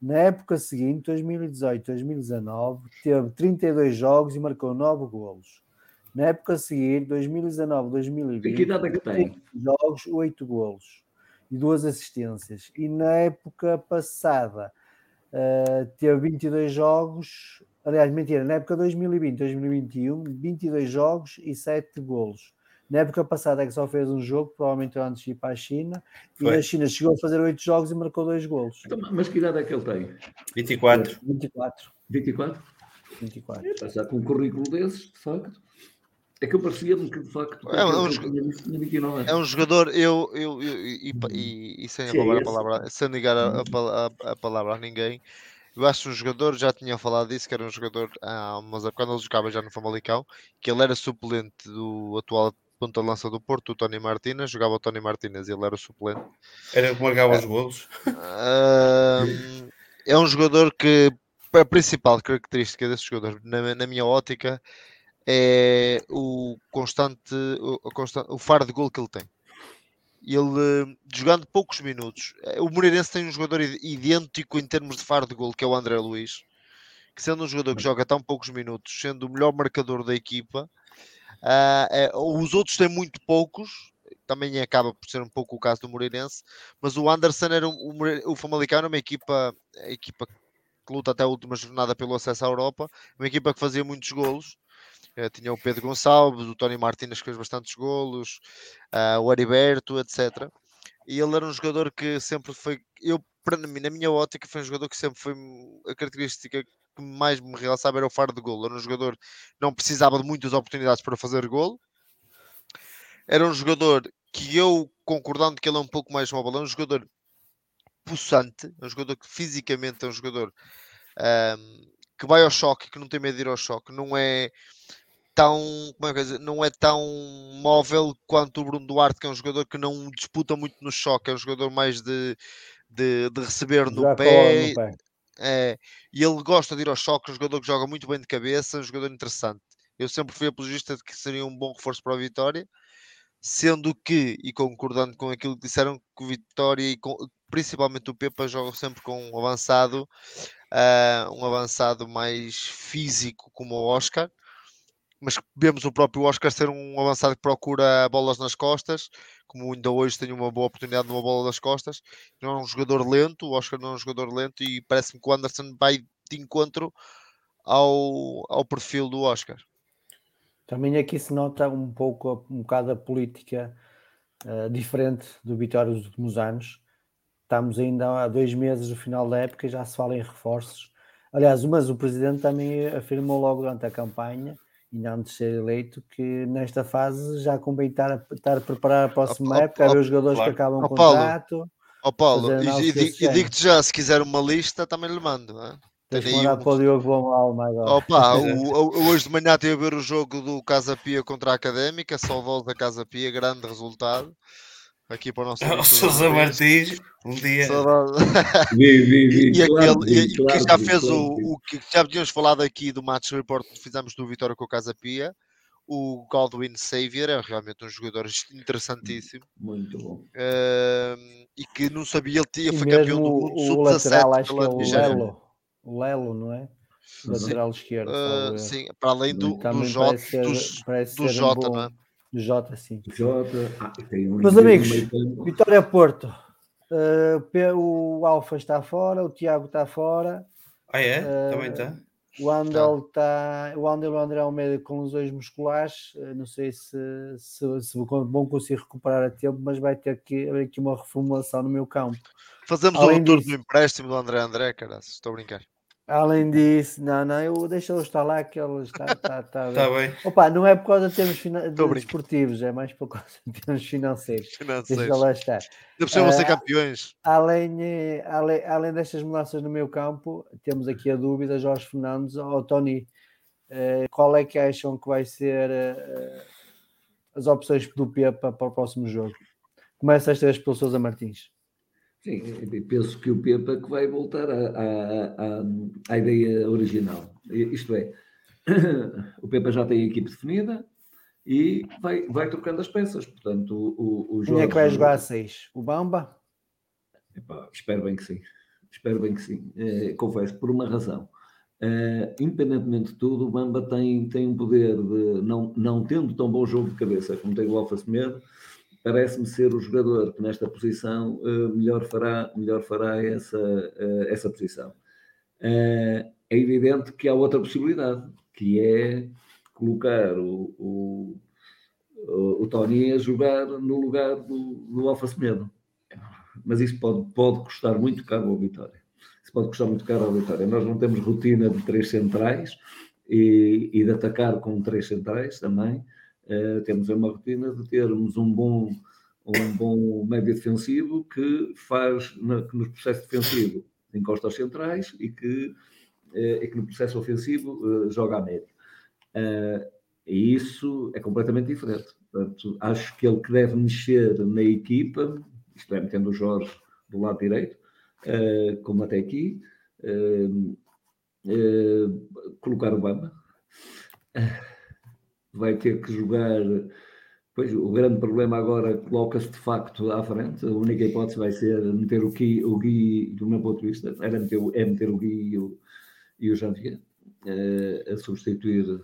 Na época seguinte, 2018-2019, teve 32 jogos e marcou 9 golos. Na época seguinte, 2019-2020, que idade é que tem? jogos, 8 golos e 2 assistências. E na época passada, uh, teve 22 jogos, aliás, mentira, na época 2020-2021, 22 jogos e 7 golos. Na época passada é que só fez um jogo, provavelmente antes de ir para a China, Foi. e na China chegou a fazer oito jogos e marcou dois golos. Então, mas que idade é que ele tem? 24. 24. 24? 24. É, passar com um currículo desses, de facto. É que eu parecia-me que de facto é um, um, é um jogador, eu, eu, eu e, e, e, sem Sim, roubar a palavra, sem ligar a, a, a, palavra a ninguém, eu acho um jogador, já tinha falado disso, que era um jogador, ah, mas quando ele jogava já no Famalicão, que ele era suplente do atual ponta de lança do Porto, o Tony Martínez, jogava o Tony Martínez e ele era o suplente. Era o que marcava os golos. Uh, é um jogador que a principal característica desse jogador, na, na minha ótica, é o constante, o, constante, o faro de gol que ele tem. Ele jogando poucos minutos, o Moreirense tem um jogador idêntico em termos de faro de gol, que é o André Luiz, que sendo um jogador que joga tão poucos minutos, sendo o melhor marcador da equipa, Uh, os outros têm muito poucos, também acaba por ser um pouco o caso do Moreirense, mas o Anderson era o, o Famalicão era uma equipa, equipa que luta até a última jornada pelo acesso à Europa, uma equipa que fazia muitos golos. Uh, tinha o Pedro Gonçalves, o Tony Martínez que fez bastantes golos, uh, o Heriberto, etc. E ele era um jogador que sempre foi, eu na minha ótica, foi um jogador que sempre foi a característica que mais me realçava era o faro de gol. Era um jogador que não precisava de muitas oportunidades para fazer gol. Era um jogador que eu, concordando que ele é um pouco mais móvel, é um jogador possante, é um jogador que fisicamente é um jogador um, que vai ao choque, que não tem medo de ir ao choque, não é tão, como é que dizer, não é tão móvel quanto o Bruno Duarte, que é um jogador que não disputa muito no choque, é um jogador mais de, de, de receber no pé, no pé, é, e ele gosta de ir ao choque, um jogador que joga muito bem de cabeça, um jogador interessante. Eu sempre fui apologista de que seria um bom reforço para a Vitória, sendo que, e concordando com aquilo que disseram, que Vitória e com, principalmente o Pepa jogam sempre com um avançado, uh, um avançado mais físico como o Oscar, mas vemos o próprio Oscar ser um avançado que procura bolas nas costas, como ainda hoje tem uma boa oportunidade de uma bola nas costas. Não é um jogador lento, o Oscar não é um jogador lento e parece-me que o Anderson vai de encontro ao, ao perfil do Oscar. Também aqui se nota um pouco, um bocado a política uh, diferente do Vitória dos últimos anos. Estamos ainda há dois meses do final da época e já se fala em reforços. Aliás, mas o presidente também afirmou logo durante a campanha, ainda antes de ser eleito, que nesta fase já convém estar a, estar a preparar a próxima Oh, época, oh, ver os jogadores claro. que acabam o Oh, contrato. Ó Paulo, e, e, digo-te já, se quiser uma lista, também lhe mando. é? Tenho mandar um- para o Diogo Bom Alma agora. Opa, o- *laughs* o- hoje de manhã estive a ver o jogo do Casa Pia contra a Académica, saudosa Casa Pia, grande resultado. Aqui para o nosso *laughs* amigo O Sousa Martins. Um dia. Saudade. *laughs* Vi, vi, vi. E, claro aquele, vi, e- claro que já fez claro o, o que já tínhamos falado aqui do match report que fizemos do Vitória com o Casa Pia, o Godwin Xavier é realmente um jogador interessantíssimo Muito bom. ehm, e que não sabia, ele tinha, foi campeão do mundo o lateral, sub-17 acho que é pela o Nigéria. Lelo. O Lelo, não é? O lateral esquerdo. Uh, sim, para além do, do Jota, do um Jota, bom- não é? Jota, sim. Jota, ah, tem um Meus amigos. Vitória Porto. Uh, o Alfa está fora, o Tiago está fora, Ah, é? Eh, Também está. o Andel está. O Andel o André Almeida com lesões musculares. uh, Não sei se, se, se vão conseguir recuperar a tempo, mas vai ter que haver aqui uma reformulação no meu campo. Fazemos Além o retorno disso- do empréstimo do André André, cara, estou a brincar. Além disso, não, não, eu deixo-lo estar lá que ele está, está, está, Está bem. Opa, não é por causa de termos fina- desportivos, é mais por causa de termos financeiros. *laughs* Financeiros. Deixa lá estar. Ainda cima vão ser Ah, campeões. Além, além, além destas mudanças no meu campo, temos aqui a dúvida, Jorge Fernandes ou Tony, eh, qual é que acham que vai ser eh, as opções do Pepa para o próximo jogo? Começa esta vez pelo Sousa Martins. Sim, penso que o Pepa que vai voltar à, à, à, à ideia original. Isto é, *coughs* o Pepa já tem a equipe definida e vai, vai trocando as peças. Portanto, o, o, o Quem é que vai Jorge- jogar a 6? O Bamba? Epá, espero bem que sim. Espero bem que sim. Eh, confesso, por uma razão. Eh, independentemente de tudo, o Bamba tem, tem um poder de, não, não tendo tão bom jogo de cabeça como tem o Alfa Semedo, parece-me ser o jogador que nesta posição eh, melhor fará, melhor fará essa, eh, essa posição. Eh, é evidente que há outra possibilidade, que é colocar o, o, o, Tony a jogar no lugar do, do Alfa Semedo mas isso pode, pode custar muito caro ao Vitória. Isso pode custar muito caro ao Vitória. Nós não temos rotina de três centrais e, e de atacar com três centrais também. Eh, temos uma rotina de termos um bom, um bom médio defensivo que faz, na- que no processo defensivo encosta aos centrais e que, eh, e que no processo ofensivo eh, joga a médio. E isso é completamente diferente. Portanto, acho que ele que deve mexer na equipa, isto é, metendo o Jorge do lado direito, como até aqui, colocar o Bamba. Eh, Vai ter que jogar. Pois o grande problema agora coloca-se de facto à frente. A única hipótese vai ser meter o Gui, o Gui do meu ponto de vista, era meter, é meter o Gui e o, e o Janvier eh, a substituir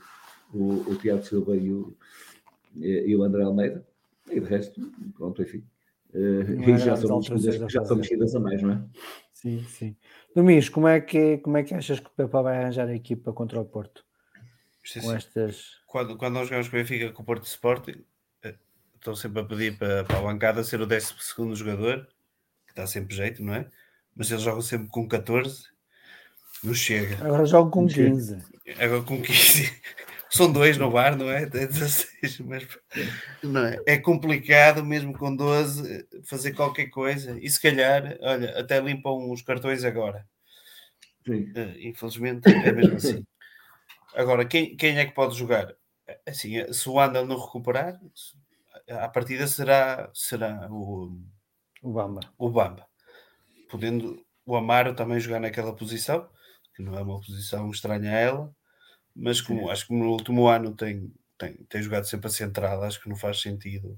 o, o Tiago Silva e o, e, o André Almeida. E de resto, pronto, enfim. Eh, Não e já são, a já são mexidas a mais, não é? Sim, sim. Domingos, como é que, como é que achas que o Pepa vai arranjar a equipa contra o Porto? Isto é Com assim, estas. quando, quando nós jogamos com o Benfica com o Porto Sporting, eh, estão sempre a pedir para, para a bancada ser o 12 jogador, que dá sempre jeito, não é? Mas eles jogam sempre com 14, não chega. Agora jogo com Sim. 15. Agora com 15, são dois no bar, não é? É 16, mas não é? é complicado mesmo com 12 fazer qualquer coisa e se calhar, olha, até limpam os cartões agora. Sim. Eh, infelizmente é mesmo assim. Agora, quem, quem é que pode jogar? Assim, se o Andal não recuperar, a partida será, será o, O Bamba. o Bamba. Podendo o Amaro também jogar naquela posição, que não é uma posição estranha a ela, mas como acho que no último ano tem, tem, tem jogado sempre a central, acho que não faz sentido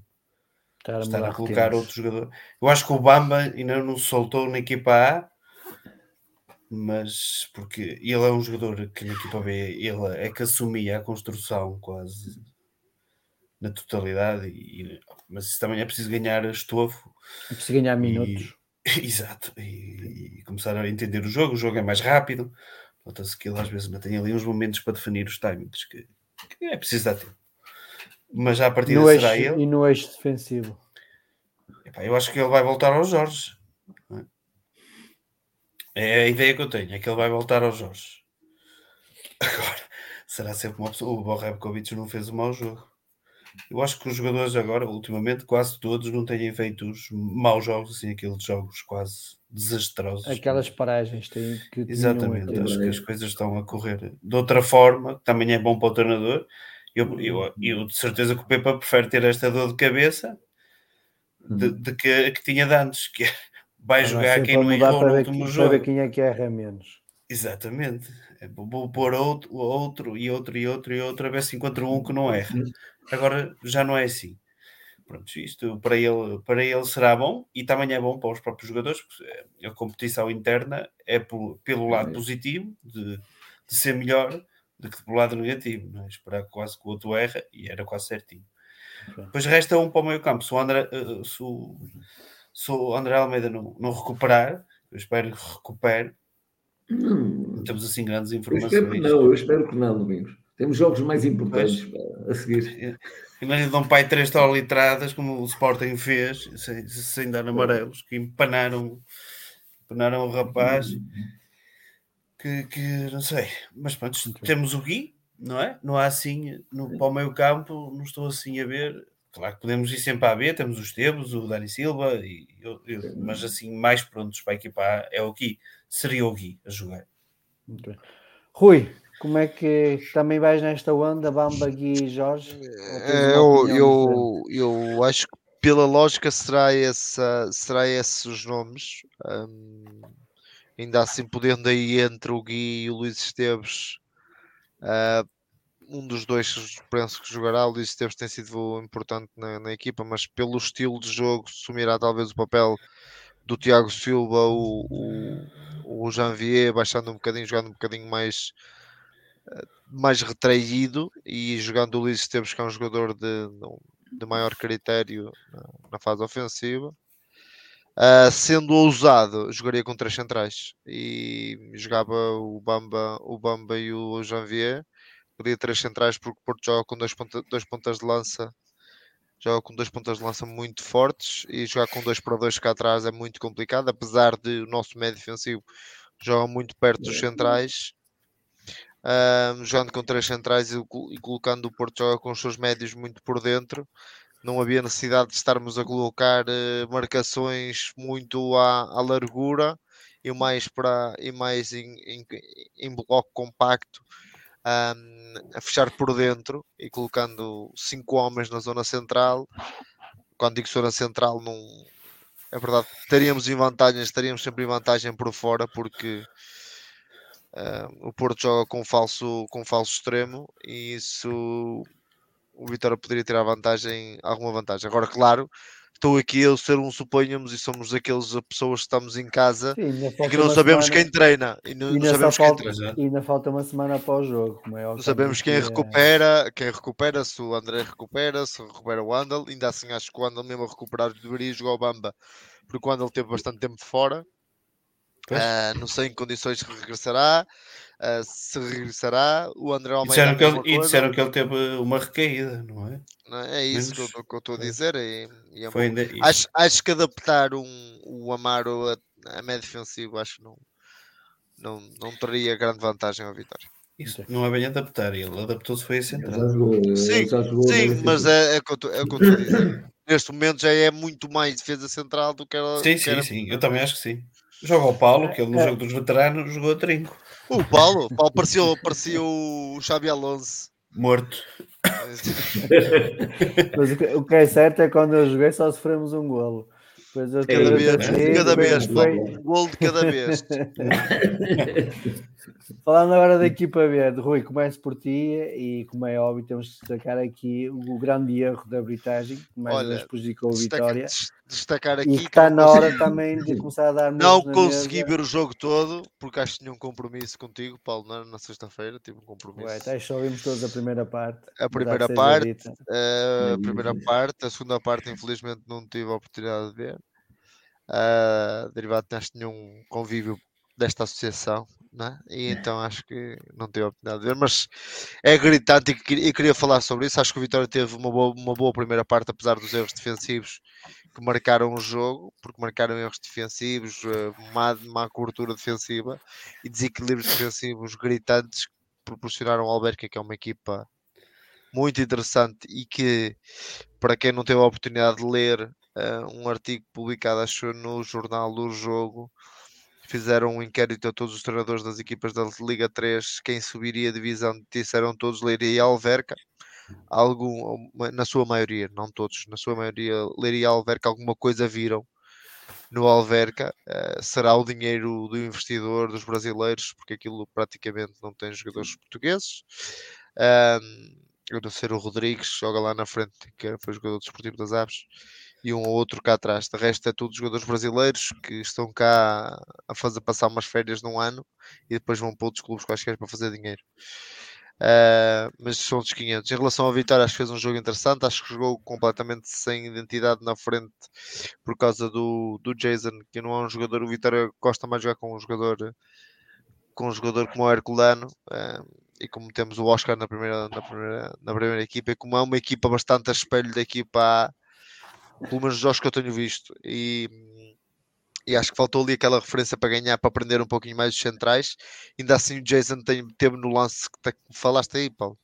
Estar a, estar a colocar outro jogador. Eu acho que o Bamba ainda não soltou na equipa A, mas porque ele é um jogador que na equipa B ele é que assumia a construção quase na totalidade, e, mas isso também é preciso ganhar estofo. É preciso ganhar minutos. E, *laughs* exato, e, e, começar a entender o jogo. O jogo é mais rápido, nota-se que ele às vezes não tem ali uns momentos para definir os timings que, que é preciso dar tempo. Mas já a partir no será eixo, ele. E no eixo defensivo. Epá, eu acho que ele vai voltar aos Jorge. É a ideia que eu tenho, é que ele vai voltar aos Jorge. Agora, será sempre uma opção. O Borrebkovic não fez um mau jogo. Eu acho que os jogadores agora, ultimamente, quase todos não têm feito os maus jogos, assim, aqueles jogos quase desastrosos. Aquelas paragens têm que Exatamente, acho que as coisas estão a correr de outra forma, que também é bom para o treinador. Eu, eu, eu de certeza que o Pepa prefere ter esta dor de cabeça de, de que, que tinha de antes, que é, vai jogar quem não errou no último jogo. Para ver quem é que erra menos. Exatamente. É, vou pôr outro, outro e outro e outro e outro a ver se encontro um que não erra. Agora já não é assim. Pronto, isto para ele, para ele será bom e também é bom para os próprios jogadores, porque a competição interna é por, pelo lado positivo de, de, ser melhor do que pelo lado negativo. Não é? Esperar quase que o outro erra e era quase certinho. Depois resta um para o meio campo. Se o André, eh, se o, se o André Almeida não, não recuperar, eu espero que recupere. Não temos assim grandes informações. Eu espero que não, eu espero que não, Domingos. Temos jogos mais importantes a seguir. Imagina de um pai três litradas, como o Sporting fez, sem, sem dar amarelos, que empanaram, empanaram o rapaz. Que, que não sei, mas pronto, temos o Gui, não é? Não há assim, no, para o meio campo, não estou assim a ver. Claro que podemos ir sempre a B, temos os Tebos, o Dani Silva, e eu, eu, mas assim, mais prontos para a equipa A é o Gui. Seria o Gui a jogar. Rui, como é que também vais nesta onda, Bamba, Gui e Jorge? Eu, eu, eu acho que pela lógica será, essa, será esses os nomes. Um, ainda assim, podendo aí entre o Gui e o Luís Esteves, uh, um dos dois penso que jogará. O Luís Esteves tem sido importante na, na, equipa, mas pelo estilo de jogo, assumirá talvez o papel do Tiago Silva, o, o, o Janvier, baixando um bocadinho, jogando um bocadinho mais mais retraído e jogando o Luís Esteves, que é um jogador de, de maior critério na, na fase ofensiva. Uh, sendo ousado, jogaria com três centrais e jogava o Bamba, o Bamba e o Janvier. Podia três centrais porque o Porto joga com dois, ponta, dois pontas de lança, joga com dois pontas de lança muito fortes e jogar com dois para dois cá atrás é muito complicado, apesar de o nosso médio defensivo joga muito perto dos centrais um, jogando com três centrais e, e, colocando o Porto joga com os seus médios muito por dentro. Não havia necessidade de estarmos a colocar uh, marcações muito à, à, largura e mais, para, e mais em, em, em bloco compacto um, a fechar por dentro e colocando cinco homens na zona central. Quando digo zona central, não é verdade, estaríamos em vantagem, estaríamos sempre em vantagem por fora, porque Uh, o Porto joga com falso, com falso extremo e isso o Vitória poderia tirar vantagem, alguma vantagem. Agora, claro, estou aqui a ser um suponhamos e somos aqueles pessoas que estamos em casa Sim, e que não sabemos semana... quem treina e não, e não sabemos falta, quem treina. Ainda falta uma semana para o jogo. É não sabemos quem recupera, quem recupera, se o André recupera, se recupera o Andal. Ainda assim acho que o Andal mesmo a recuperar deveria jogar o Bamba, porque o Andal teve bastante tempo fora. Uh, não sei em condições que regressará, uh, se regressará. O André Almeida. E disseram, que ele, e disseram que ele teve uma recaída, não é? Não, é isso Menos... que, eu, que eu estou a dizer. E, e é ainda... acho, acho que adaptar um, o Amaro a, a médio defensivo, acho que não, não, não teria grande vantagem ao Vitória. Isso não é bem adaptar, ele adaptou-se foi a central. Sim, sim mas é, é, o que eu estou a dizer. *coughs* Neste momento já é muito mais defesa central do que ela. Sim, sim, sim, eu também acho que sim. Joga o Paulo, que ele no é. jogo dos veteranos jogou a trinco. O Paulo, o Paulo parecia, parecia o Xabi Alonso. Morto. *laughs* Mas o que é certo é que quando eu joguei só sofremos um golo. Pois eu cada, vez, de cada vez, foi... golo de cada vez. *laughs* Falando agora da equipa B, de Rui, começo por ti e, como é óbvio, temos de destacar aqui o grande erro da arbitragem, que mais Olha, prejudicou a vitória. Destacar E aqui que está na consegui- hora também de *laughs* começar a dar Não consegui ver o jogo todo, porque acho que tinha um compromisso contigo, Paulo, na, na sexta-feira, tive um compromisso. Ué, até só vimos todos a primeira parte. A primeira parte, eh, a primeira parte, a segunda parte, infelizmente, não tive a oportunidade de ver. Ah, derivado neste nenhum convívio desta associação, né? e então acho que não tive a oportunidade de ver, mas é gritante e, e queria falar sobre isso. Acho que o Vitória teve uma boa, uma boa primeira parte, apesar dos erros defensivos que marcaram o jogo, porque marcaram erros defensivos, eh, má, má cobertura defensiva e desequilíbrios defensivos gritantes que proporcionaram ao Alberca, que é uma equipa muito interessante e que, para quem não teve a oportunidade de ler eh, um artigo publicado, acho no jornal do jogo, fizeram um inquérito a todos os treinadores das equipas da Liga 3, quem subiria a divisão, disseram todos Leiria e Alverca, algum, na sua maioria, não todos, na sua maioria, Leiria e Alverca, alguma coisa viram no Alverca, eh, será o dinheiro do investidor, dos brasileiros, porque aquilo praticamente não tem jogadores portugueses. Ahm, eu não ser o Rodrigues, joga lá na frente, que foi jogador desportivo das Aves, e um ou outro cá atrás. De resto, é tudo jogadores brasileiros que estão cá a fazer passar umas férias num ano e depois vão para outros clubes quaisquer para fazer dinheiro. Ah, mas são dos 500. Em relação ao Vitória, acho que fez um jogo interessante. Acho que jogou completamente sem identidade na frente por causa do, do Jason, que não é um jogador. O Vitória gosta mais de jogar com um jogador com um jogador como o Herculano ah, e como temos o Oscar na primeira, na, primeira, na primeira equipa, e como é uma equipa bastante a espelho da equipa A, pelo menos os jogos que eu tenho visto. E, e acho que faltou ali aquela referência para ganhar, para aprender um pouquinho mais dos centrais. Ainda assim, o Jason tem, teve no lance que te- falaste aí, Paulo,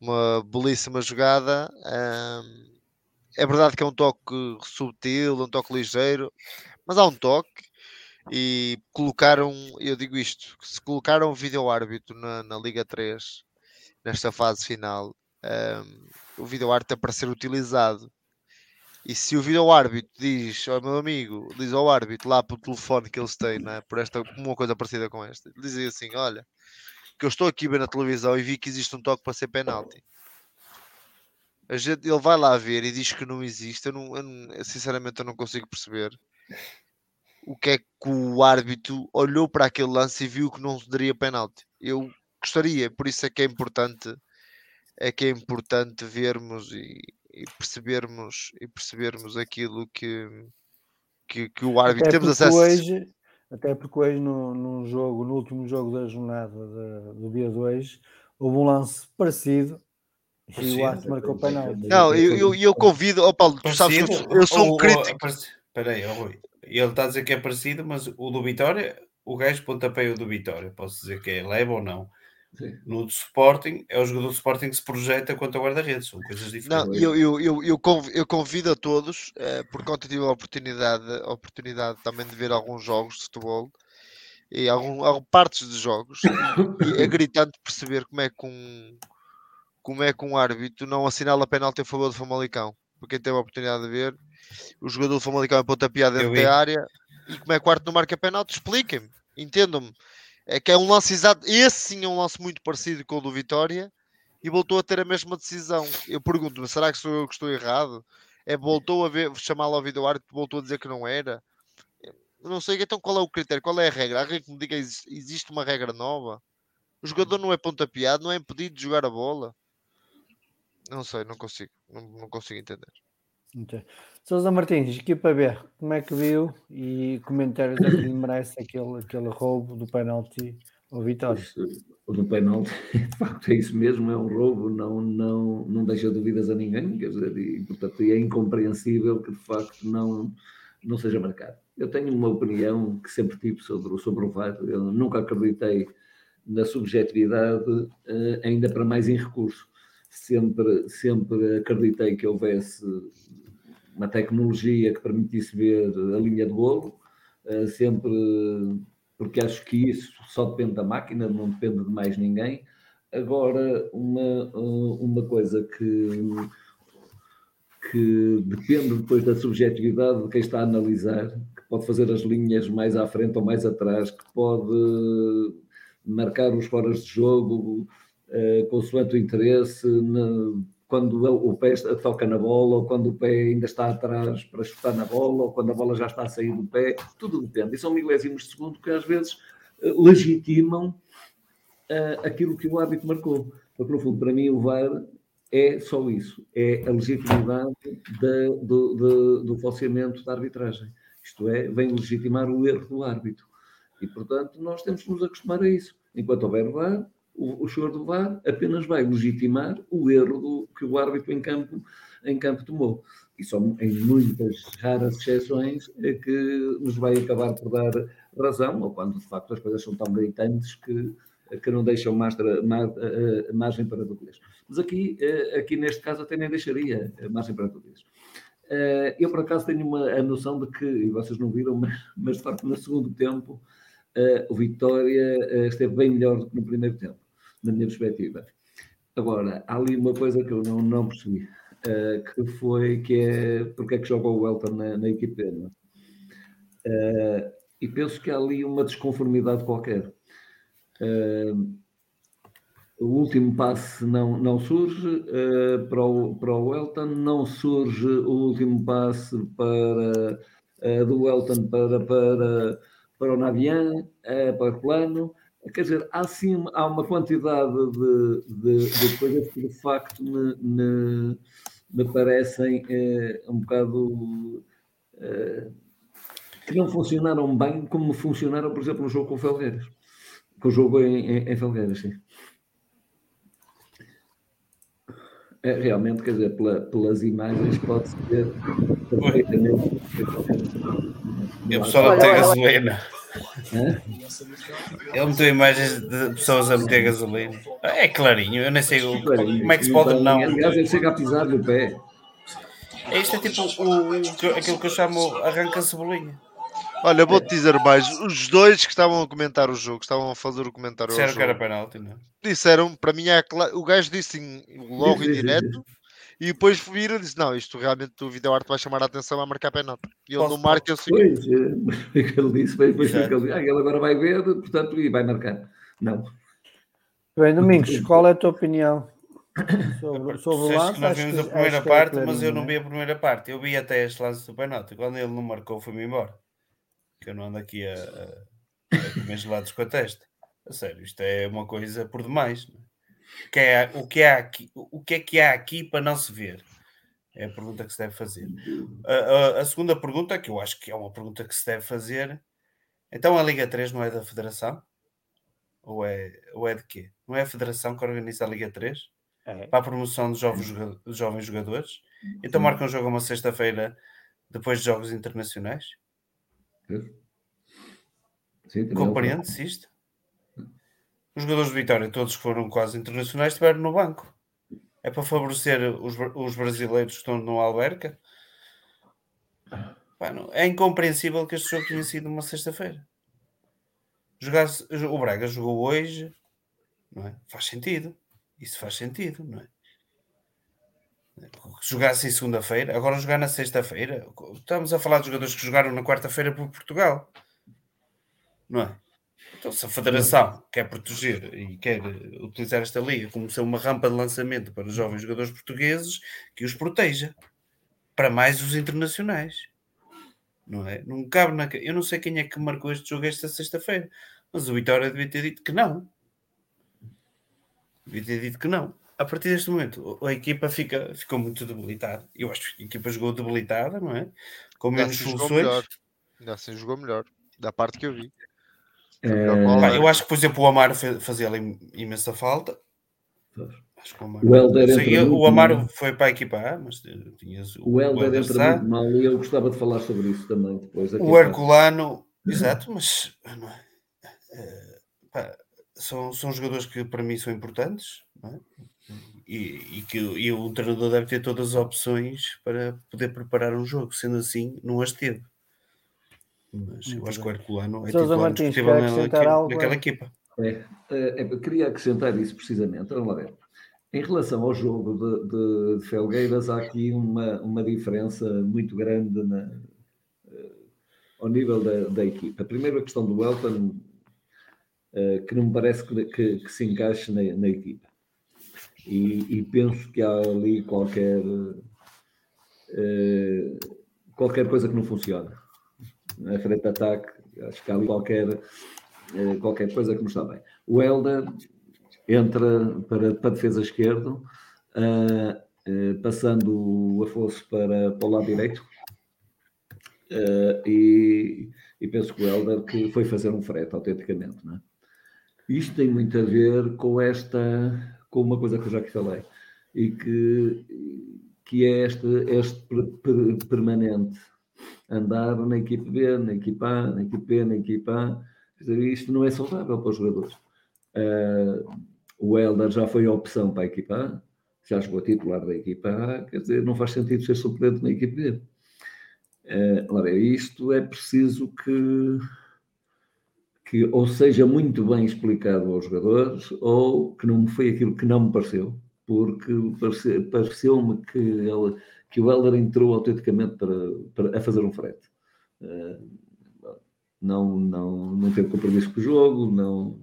uma belíssima jogada. ahm, é verdade que é um toque subtil, um toque ligeiro, mas há um toque. E colocaram, eu digo isto, se colocaram o vídeo árbitro na, na Liga 3 nesta fase final, ahm, o vídeo árbitro é para ser utilizado. E se o vídeo árbitro diz ao meu amigo, diz ao árbitro lá pelo telefone que eles têm, né, por esta, uma coisa parecida com esta, dizem assim: Olha, que eu estou aqui ver na televisão e vi que existe um toque para ser penalti. A gente, ele vai lá ver e diz que não existe. Eu, não, eu sinceramente eu não consigo perceber o que é que o árbitro olhou para aquele lance e viu que não daria penalti. Eu gostaria, por isso é que é importante, é que é importante vermos e, e percebermos e percebermos aquilo que, que, que o árbitro Até temos porque acesso. hoje, até porque hoje no, num jogo, no último jogo da jornada da- do dia 2, houve um lance parecido e o árbitro marcou penalti. Não, eu, eu, eu convido, ó Paulo, tu sabes que eu, sou- eu sou Ou- um crítico. Espera aí, Rui. Ele está a dizer que é parecido, mas o do Vitória, o gajo pontapeia o do Vitória. Posso dizer que é leve ou não. Sim. No do Sporting, é o jogador do Sporting que se projeta contra o guarda-redes. São coisas diferentes. Não, eu, eu, eu, eu, conv- eu convido a todos, eh, porque ontem tive a oportunidade, a oportunidade também de ver alguns jogos de futebol e algum, algum- partes de jogos, e é gritante perceber como é que um, como é que um árbitro não assinala penalti a favor do Famalicão. Para quem teve a oportunidade de ver, o jogador do Famalicão é pontapeado dentro da área e como é que o árbitro não marca penalti? Expliquem-me, entendam-me. É que é um lance exato, esse sim é um lance muito parecido com o do Vitória e voltou a ter a mesma decisão. Eu pergunto-me, será que sou eu que estou errado? É, voltou a ver, chamá-lo ao árbitro, voltou a dizer que não era. Eu não sei, então qual é o critério, qual é a regra? Alguém que me diga, exi- existe uma regra nova? O jogador não é pontapeado, não é impedido de jogar a bola. Não sei, não consigo, não, não consigo entender. Então, Sousa Martins, equipa B, como é que viu e comentários é que merece aquele, aquele roubo do penalti ao Vitória? O do penalti, *laughs* de facto, é isso mesmo, é um roubo, não, não, não deixa dúvidas a ninguém, quer dizer, e portanto é incompreensível que de facto não, não seja marcado. Eu tenho uma opinião que sempre tive sobre, sobre o VAR, eu nunca acreditei na subjetividade, eh, ainda para mais em recurso. Sempre, sempre acreditei que houvesse uma tecnologia que permitisse ver a linha de golo, eh, sempre porque acho que isso só depende da máquina, não depende de mais ninguém. Agora, uma, eh, uma coisa que, que depende depois da subjetividade de quem está a analisar, que pode fazer as linhas mais à frente ou mais atrás, que pode marcar os foras de jogo, eh, consoante o interesse, quando o pé toca na bola, ou quando o pé ainda está atrás para chutar na bola, ou quando a bola já está a sair do pé, tudo depende. E são milésimos de segundo que às vezes eh, legitimam uh, aquilo que o árbitro marcou. Porque, no fundo, para mim, o VAR é só isso: é a legitimidade de, do, do, do falseamento da arbitragem. Isto é, vem legitimar o erro do árbitro. E, portanto, nós temos que nos acostumar a isso. Enquanto houver VAR, o, o senhor do VAR apenas vai legitimar o erro do, que o árbitro em campo, em campo tomou. E só em muitas raras exceções é que nos vai acabar por dar razão, ou quando de facto as coisas são tão gritantes que, que não deixam margem, margem para dúvidas. Mas aqui, eh, aqui neste caso até nem deixaria margem para dúvidas. Eh, eu por acaso tenho uma, a noção de que, e vocês não viram, *laughs* mas, mas de facto no segundo tempo o Vitória esteve bem melhor do que no primeiro tempo, na minha perspectiva. Agora, há ali uma coisa que eu não, não percebi, uh, que foi que é porque é que joga o Welton na, na equipe Uh, e penso que há ali uma desconformidade qualquer. o último passe não, não surge para, o, para o Welton, não surge o último passe para, do Welton para, para para o Navian, é, para o plano. Quer dizer, há sim há uma quantidade de, de, de coisas que de facto me, me, me parecem é, um bocado é, que não funcionaram bem como funcionaram, por exemplo, no jogo com o Felgueiras. Com o jogo em, em, em Felgueiras, sim. É, realmente, quer dizer, pela, pelas imagens pode-se ver perfeitamente. E a pessoa a gasolina. Ele meteu imagens de pessoas a meter gasolina. É clarinho, eu nem sei o, como é que se pode não. Aliás, ele chega a pisar no pé. Isto é tipo o, aquilo que eu chamo arranca cebolinha. Olha, vou-te dizer mais. Os dois que estavam a comentar o jogo, estavam a fazer o comentário Disseram que era penalti, não é? Disseram, para mim, é. O gajo disse logo em direto e depois viram e disse: Não, isto realmente o vídeo arte vai chamar a atenção a marcar penalti. E ele não marca, eu sei. Pois, é, *laughs* ele disse, depois que ele, ah, ele agora vai ver, portanto, e vai marcar. Não. Bem, Domingos, qual é a tua opinião sobre, sobre o lance? Nós vimos a primeira parte, mas eu não vi a primeira parte. Eu vi até este lance do penalti. Quando ele não marcou, foi-me embora que eu não ando aqui a, a, a comer gelados com a testa. A sério, isto é uma coisa por demais. O que, é, o, que é aqui, o que é que há aqui para não se ver? É a pergunta que se deve fazer. A, a, a, segunda pergunta, que eu acho que é uma pergunta que se deve fazer, então a Liga 3 não é da Federação? Ou é, ou é de quê? Não é a Federação que organiza a Liga 3? É. Para a promoção de jovens, jovens jogadores? Então marca um jogo uma sexta-feira depois de jogos internacionais? Compreende-se isto? Os jogadores de Vitória, todos que foram quase internacionais, estiveram no banco. É para favorecer os, os brasileiros que estão no Alberca? é incompreensível que este jogo tenha sido uma sexta-feira. O Braga jogou hoje, não é? Faz sentido. Isso faz sentido, não é? jogasse em segunda-feira, agora jogar na sexta-feira. Estamos a falar de jogadores que jogaram na quarta-feira por Portugal, não é? Então, se a Federação quer proteger e quer utilizar esta liga como ser uma rampa de lançamento para os jovens jogadores portugueses, que os proteja para mais os internacionais, não é? Não cabe na. Eu não sei quem é que marcou este jogo esta sexta-feira, mas o Vitória devia ter dito que não. Devia ter dito que não a partir deste momento, a equipa fica, ficou muito debilitada. Eu acho que a equipa jogou debilitada, não é? Com menos soluções. Ainda assim jogou melhor, da parte que eu vi. É... Eu acho que, por exemplo, o Amaro fazia ali imensa falta. Acho que o Amaro, o Helder sei, o Amaro foi para a equipa A, mas tinhas o, o Helder entra muito mal e eu gostava de falar sobre isso também depois. O Herculano, *laughs* exato, mas não é? É, pá, são, são jogadores que para mim são importantes, não é? e, e que e o treinador deve ter todas as opções para poder preparar um jogo, sendo assim, não as teve. Mas eu acho que o Herculano é titular Martins, naquela, naquela equipa. É, é, é, queria acrescentar isso precisamente. Vamos lá ver. Em relação ao jogo de, de, de Felgueiras, há aqui uma, uma diferença muito grande na, uh, ao nível da, da equipa. Primeiro, a questão do Elton, uh, que não me parece que, que, que se encaixe na, na equipa. E, e penso que há ali qualquer eh, qualquer coisa que não funciona. Na frente de ataque, acho que há ali qualquer, eh, qualquer coisa que não está bem. O Helder entra para, para defesa esquerda, eh, eh, passando o Afonso para, para o lado direito. Eh, e, e penso que o Helder que foi fazer um frete, autenticamente. Não é? Isto tem muito a ver com esta, com uma coisa que eu já aqui falei, e que, que é este, este per- per- permanente andar na equipe B, na equipe A, na equipe B, na equipe A. Isto não é saudável para os jogadores. Eh, o Helder já foi opção para a equipa A, já jogou titular da equipa A, quer dizer, não faz sentido ser suplente na equipe B. Eh, ora, isto é preciso que, que ou seja muito bem explicado aos jogadores, ou que não foi aquilo que não me pareceu, porque parece- pareceu-me que, ele, que o Helder entrou autenticamente para, para, a fazer um frete. Eh, não, não, não teve compromisso com o jogo, não,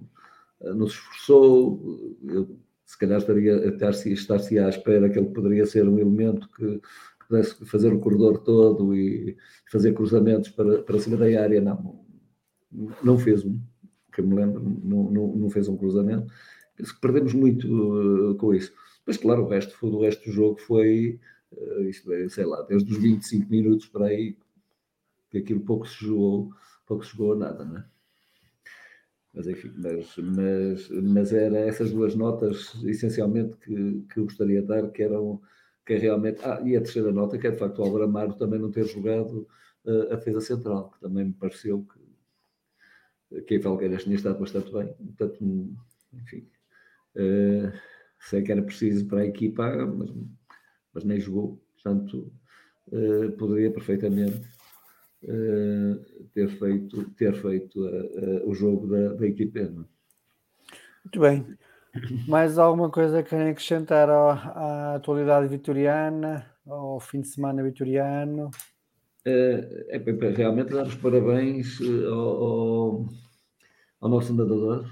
não se esforçou. Eu, se calhar estaria, estar-se estar-se à espera que ele poderia ser um elemento que, pudesse fazer o corredor todo e fazer cruzamentos para, para cima da área. Não, não fez um, que eu me lembro, não, não, não fez um cruzamento. Penso que perdemos muito uh, com isso. Mas claro, o resto, o resto do jogo foi, isto é, sei lá, desde os 25 minutos para aí, que aquilo pouco se jogou, pouco se jogou a nada, não é? Mas enfim, mas, mas, mas era essas duas notas essencialmente que, que eu gostaria de dar, que eram que é realmente. Ah, e a terceira nota, que é de facto o Álvaro Amaro também não ter jogado uh, a defesa central, que também me pareceu que, que em Felgueiras tinha estado bastante bem. Portanto, enfim, uh, sei que era preciso para a equipa, mas, mas nem jogou. Portanto, uh, poderia perfeitamente Uh, ter feito, ter feito uh, o jogo da, da equipe. É? Muito bem. Mais alguma coisa que querem acrescentar ao, à atualidade vitoriana, ao fim de semana vitoriano? É, realmente dar os parabéns ao, ao, nosso nadador,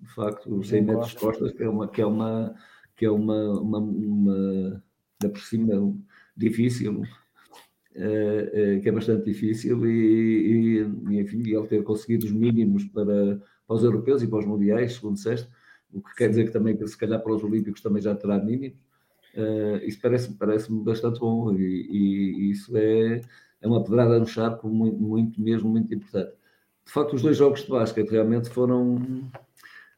de facto, o 100 metros de costas, que é uma, que é uma, que é uma, uma, uma da por cima difícil, Uh, uh, que é bastante difícil e, e, enfim, ele ter conseguido os mínimos para, para os europeus e para os mundiais, segundo disseste, o que quer dizer que também, se calhar para os olímpicos também já terá mínimos, uh, isso parece-me parece bastante bom e, e, isso é, é uma pedrada no charco muito, muito mesmo, muito importante. De facto, os dois jogos de basquete realmente foram,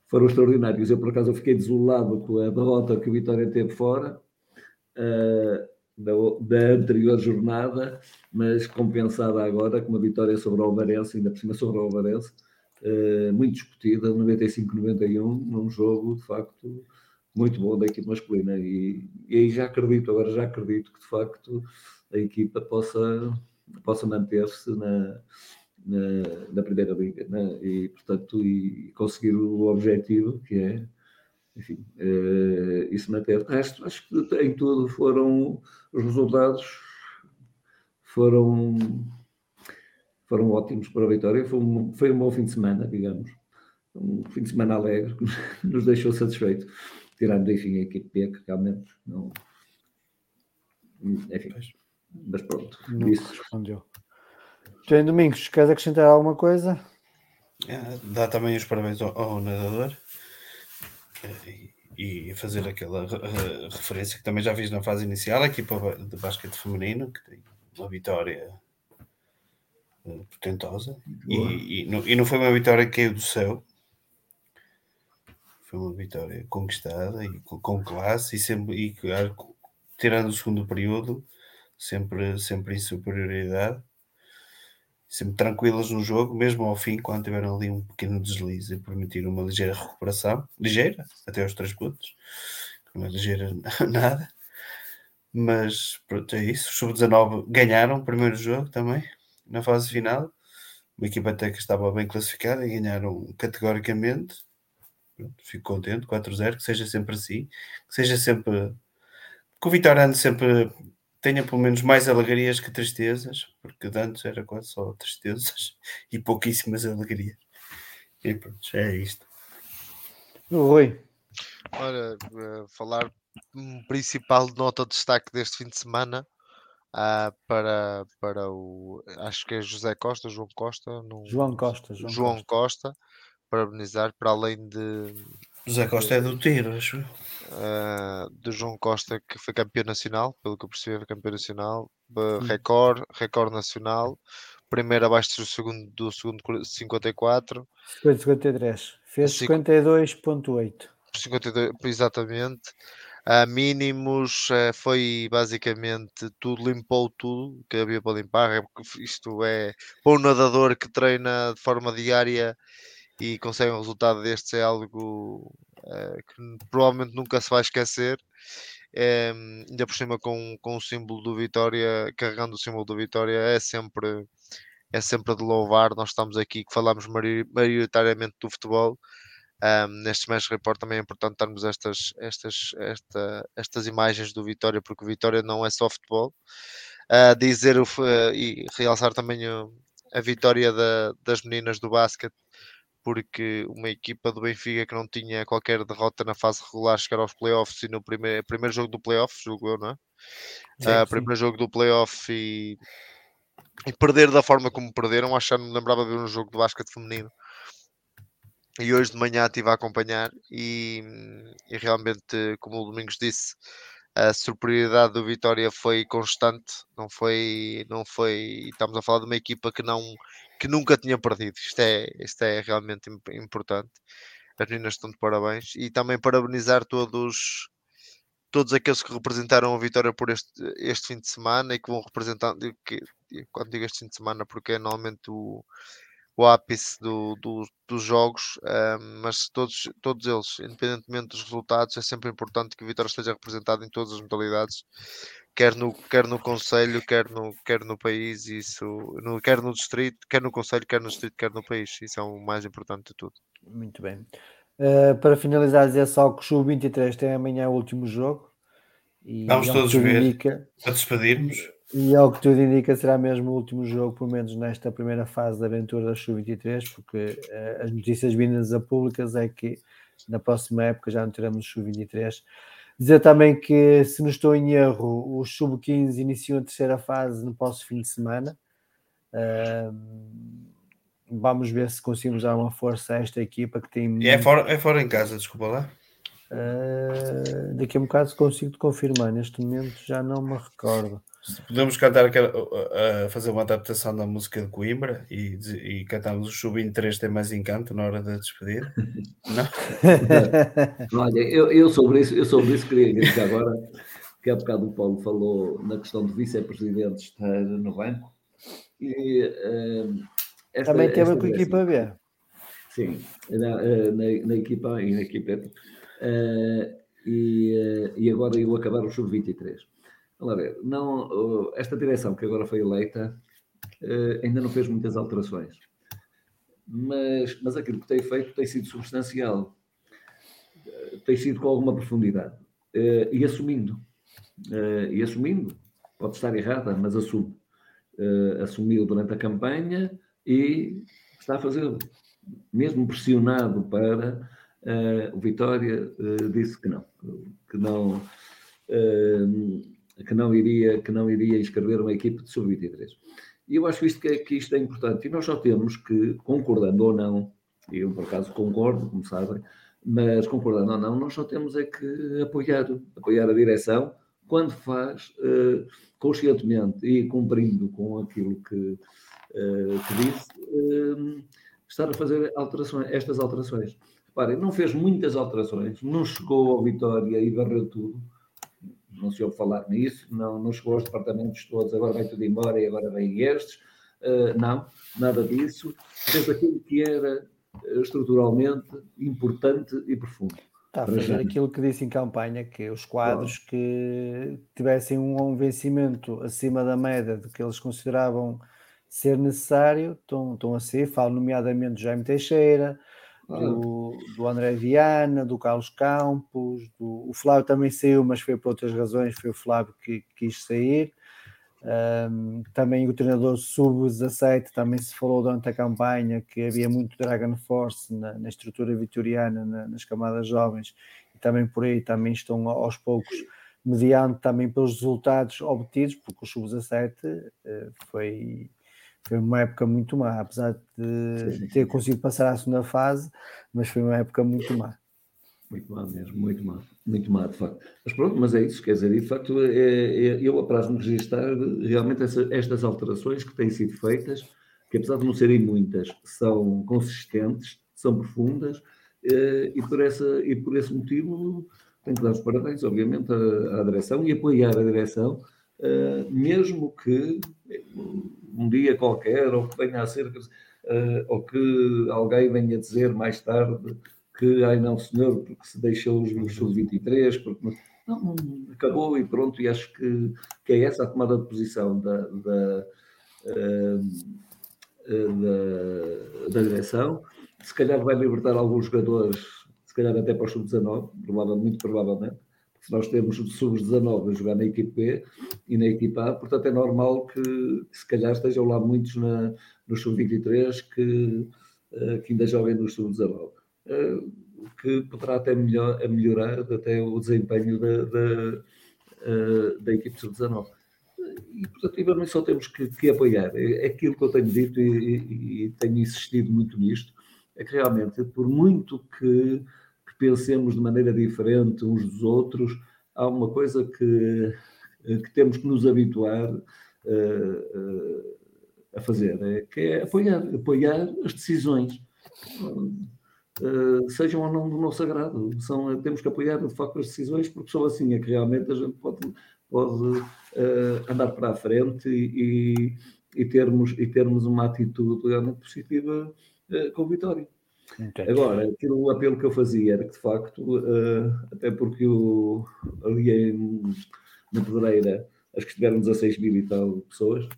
foram extraordinários. Eu, por acaso, fiquei desolado com a derrota que o Vitória teve fora, da, da, anterior jornada, mas compensada agora com uma vitória sobre o Alvarense, ainda por cima sobre o Alvarense, uh, muito discutida, 95-91, num jogo de facto muito bom da equipe masculina. E, e, aí já acredito, agora já acredito que de facto a equipa possa, possa manter-se na, na, na, Primeira Liga né? e, portanto, e conseguir o objetivo que é enfim, uh, isso manter. De resto, acho que em tudo foram os resultados foram foram ótimos para a Vitória. Foi um, foi um bom fim de semana, digamos. Um fim de semana alegre que *laughs* nos deixou satisfeito. Tirando, enfim, a equipe B, que realmente não. Enfim, mas pronto. Não isso. respondeu. Jane Domingos, queres acrescentar alguma coisa? É, dá também os parabéns ao, ao nadador e, fazer aquela referência que também já fiz na fase inicial, a equipa de basquete feminino, que tem uma vitória uh, portentosa, e, e, não, e, não, foi uma vitória que caiu do céu, foi uma vitória conquistada e com, com classe, e sempre, e, tirando o segundo período, sempre, sempre em superioridade sempre tranquilas no jogo, mesmo ao fim, quando tiveram ali um pequeno deslize e permitiram uma ligeira recuperação, ligeira, até aos três pontos, não é ligeira *laughs* nada, mas pronto, é isso. Os sub-19 ganharam o primeiro jogo também, na fase final, uma equipa até que estava bem classificada e ganharam categoricamente. Pronto, fico contente, 4-0, que seja sempre assim, que seja sempre. que o Vitória ande sempre tenha pelo menos mais alegrias que tristezas, porque de antes era quase só tristezas *laughs* e pouquíssimas alegrias. E pronto, é isto. Rui. Ora, uh, falar um principal nota de destaque deste fim de semana ah, para, para o acho que é José Costa, João Costa, não- João Costa. João, João Costa. Costa, parabenizar para além de José Costa é do tiro, acho. eu. ah, do João Costa que foi campeão nacional, pelo que eu percebi, foi campeão nacional, Sim. recorde, recorde nacional, primeiro abaixo do segundo do segundo cor- 54, 53. Fez Cinco- 52.8. 52, exatamente. A mínimos eh, foi basicamente tudo, limpou tudo que havia para limpar. é porque Isto é para um nadador que treina de forma diária e consegue um resultado destes é algo eh, que provavelmente nunca se vai esquecer. Eh, ainda por cima com, com o símbolo do Vitória, carregando o símbolo do Vitória, é sempre, é sempre de louvar. Nós estamos aqui que falamos maioritariamente do futebol. Um, neste Smash Report também é importante darmos estas, estas, esta, estas imagens do Vitória, porque o Vitória não é só futebol. Uh, dizer uh, e realçar também a vitória da- das meninas do basquete, porque uma equipa do Benfica que não tinha qualquer derrota na fase regular chegar aos playoffs e no primeiro, primeiro jogo do playoff, julgo eu, não é? Sim, Uh, primeiro jogo do playoff e, e perder da forma como perderam, acho que me lembrava de ver um jogo de basquete feminino e hoje de manhã estive a acompanhar e, e realmente, como o Domingos disse, a superioridade do Vitória foi constante, não foi, não foi, estamos a falar de uma equipa que não, que nunca tinha perdido, isto é, isto é realmente im- importante, as meninas estão de parabéns. E também parabenizar todos todos aqueles que representaram a Vitória por este, este fim de semana e que vão representar, que, quando digo este fim de semana, porque é normalmente o, o ápice do, do- dos jogos, ah, mas todos, todos eles, independentemente dos resultados, é sempre importante que o Vitória esteja representado em todas as modalidades, quer no, quer no Conselho, quer no, quer no país, isso, no, quer no distrito, quer no Conselho, quer no distrito, quer no país, isso é o mais importante de tudo. Muito bem. Uh, para finalizar, dizer só que o Sub-23 tem amanhã o último jogo. E Vamos que todos ver. Indica, Para despedirmos. e ao que tudo indica, será mesmo o último jogo, pelo menos nesta primeira fase da aventura da Sub-23, porque uh, as notícias vindas a públicas é que na próxima época já não teremos Sub-23. Dizer também que, se não estou em erro, os Sub-15 iniciam a terceira fase no próximo fim de semana. Uh, vamos ver se conseguimos dar uma força a esta equipa que tem. É fora, é fora em casa, desculpa lá. Uh, daqui a um bocado consigo te confirmar, neste momento já não me recordo. Se Podemos cantar a fazer uma adaptação da música de Coimbra e, e cantarmos o Chubinho 3 tem mais encanto na hora da despedir. Não? *laughs* Olha, eu, eu sobre isso, eu sobre isso queria dizer agora que há bocado o Paulo falou na questão de vice-presidente estar no banco. E, eh, esta- Também teve com a equipa B. Sim, na, eh, na, na equipa e na equipeta. Eh, e, e agora eu acabar o sub-23. Vamos ver, não, oh, esta direção que agora foi eleita eh, ainda não fez muitas alterações, mas, mas aquilo que tem feito tem sido substancial, Eh, tem sido com alguma profundidade. Eh, e assumindo. Eh, e assumindo, pode estar errada, mas assume. Eh, assumiu durante a campanha e está a fazê-lo. Mesmo pressionado para eh, o Vitória eh, disse que não, que não, eh, que não iria, que não iria inscrever uma equipe de sub-23. E eu acho isto que, é- que isto é importante. E nós só temos que, concordando ou não, eu por acaso concordo, como sabem, mas concordando ou não, nós só temos é que apoiar, apoiar a direção quando faz eh, conscientemente e cumprindo com aquilo que, eh, que disse, eh, estar a fazer alterações, estas alterações. Reparem, não fez muitas alterações, não chegou ao Vitória e varreu tudo, não se ouve falar nisso, não, não chegou aos departamentos todos, agora vai tudo embora e agora vêm estes, Uh, não, nada disso, fez aquilo que era uh, estruturalmente importante e profundo. Está a fazer aquilo que disse em campanha, que os quadros que tivessem um, um vencimento acima da média do que eles consideravam ser necessário, estão, estão a ser, falo nomeadamente Jaime Teixeira, do, do André Viana, do Carlos Campos, do, o Flávio também saiu, mas foi por outras razões, foi o Flávio que, que quis sair. Um, também o treinador sub-17 também se falou durante a campanha que havia muito Dragon Force na, na estrutura vitoriana, na, nas camadas jovens, e também por aí também estão aos poucos, mediante também pelos resultados obtidos, porque o Sub-17 eh, foi, foi uma época muito má, apesar de ter conseguido passar à segunda fase, mas foi uma época muito má. Muito má mesmo, muito má, muito má, de facto. Mas pronto, mas é isso, quer dizer, e de facto, é, é, eu apraz-me registrar realmente essa, estas alterações que têm sido feitas, que apesar de não serem muitas, são consistentes, são profundas, eh, e por, essa, e por esse motivo tenho que dar os parabéns, obviamente, à, à direção e apoiar a direção, eh, mesmo que um dia qualquer, ou que venha a ser, eh, ou que alguém venha dizer mais tarde que, ai não senhor, porque se deixou os sub-23, porque não, acabou e pronto, e acho que, que é essa a tomada de posição da, da, da, da direção, se calhar vai libertar alguns jogadores, se calhar até para o sub-19, provavelmente, muito provavelmente, se nós temos sub-19 a jogar na equipe B e na equipa A, portanto é normal que, se calhar estejam lá muitos na, no sub-23 que, eh, que ainda joguem no sub-19. Eh, que poderá até melhor, melhorar até o desempenho da, da, eh, da equipe sub-19 e portanto só temos que, que, apoiar. É aquilo que eu tenho dito e, e, e, tenho insistido muito nisto é que realmente, por muito que, que, pensemos de maneira diferente uns dos outros, há uma coisa que, que temos que nos habituar uh, uh, a fazer, é, que é apoiar, apoiar as decisões. Uh, sejam ou não do nosso agrado, são, temos que apoiar de facto as decisões, porque só assim é que realmente a gente pode, pode andar para a frente e, e, termos, e termos uma atitude realmente positiva uh, com vitória. Entendi. Agora, aquilo, o apelo que eu fazia era que, de facto, uh, até porque eu, ali em, na Pedreira, acho que estiveram 16 mil e tal pessoas,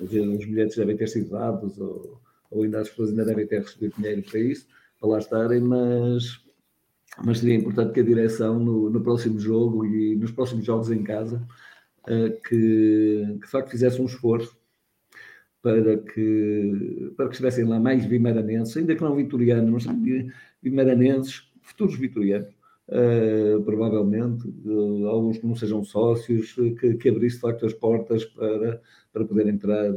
os bilhetes devem ter sido dados, ou, ou ainda as pessoas ainda devem ter recebido dinheiro para isso, para lá estarem, mas, mas seria importante que a direção, no, no próximo jogo e nos próximos jogos em casa, uh, que, que de facto fizesse um esforço para que, para que estivessem lá mais vimaranenses, ainda que não vitorianos, mas vimaranenses, futuros vitorianos, uh, provavelmente, uh, alguns que não sejam sócios, que, que abrisse de facto as portas para, para poder entrar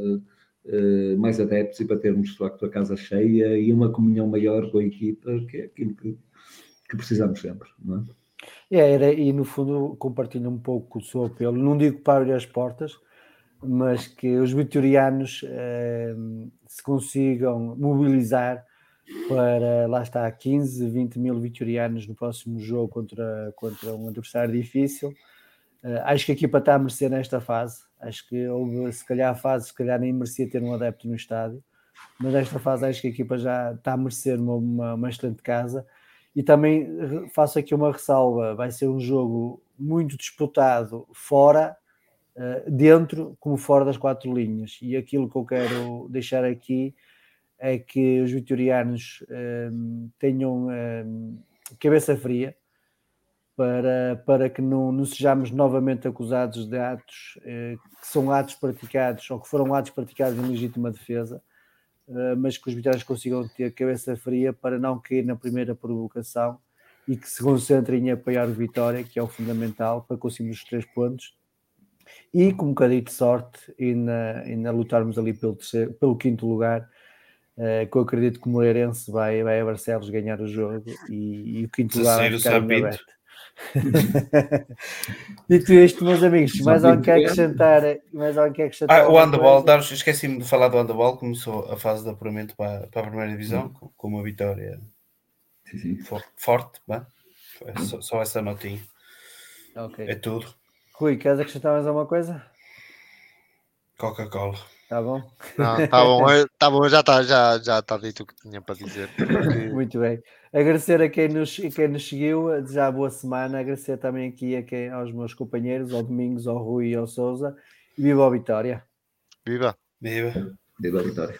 mais adeptos e para termos de facto a casa cheia e uma comunhão maior com a equipa, que é aquilo que, que precisamos sempre, não é? É, era, e no fundo compartilho um pouco o seu apelo, não digo para abrir as portas, mas que os vitorianos eh, se consigam mobilizar para, lá está, 15, 20 mil vitorianos no próximo jogo contra, contra um adversário difícil. Uh, acho que a equipa está a merecer nesta fase. Acho que houve, se calhar, a fase, se calhar nem merecia ter um adepto no estádio, mas nesta fase acho que a equipa já está a merecer uma, uma, uma excelente casa. E também faço aqui uma ressalva: vai ser um jogo muito disputado fora eh, dentro como fora das quatro linhas. E aquilo que eu quero deixar aqui é que os vitorianos um, tenham um, cabeça fria para, para que não, não sejamos novamente acusados de atos uh, que são atos praticados ou que foram atos praticados em legítima defesa, uh, mas que os vitorianos consigam ter cabeça fria para não cair na primeira provocação e que se concentrem em apoiar o Vitória, que é o fundamental para conseguirmos os três pontos. E com um bocadinho de sorte e na lutarmos ali pelo, terceiro, pelo quinto lugar, uh, que eu acredito que o Moreirense vai, vai a Barcelos ganhar o jogo e, e o quinto lugar vai ficar aberto. *laughs* Dito isto, meus amigos, mais alguém quer acrescentar? Mais alguém quer acrescentar ah, o handball, esqueci-me de falar do handball, começou a fase de apuramento para, para a primeira divisão, com, com uma vitória sim, sim. forte, forte só, só, essa notinha. Okay. É tudo. Rui, queres acrescentar mais alguma coisa? Coca-Cola. Tá bom? Não, tá bom, *laughs* tá bom já está já, já tá dito o que tinha para dizer. *laughs* Muito bem. Agradecer a quem nos, a quem nos seguiu, desejar boa semana. Agradecer também aqui a quem, aos meus companheiros, ao Domingos, ao Rui e ao Souza. E viva a Vitória! Viva! Viva! Viva a Vitória!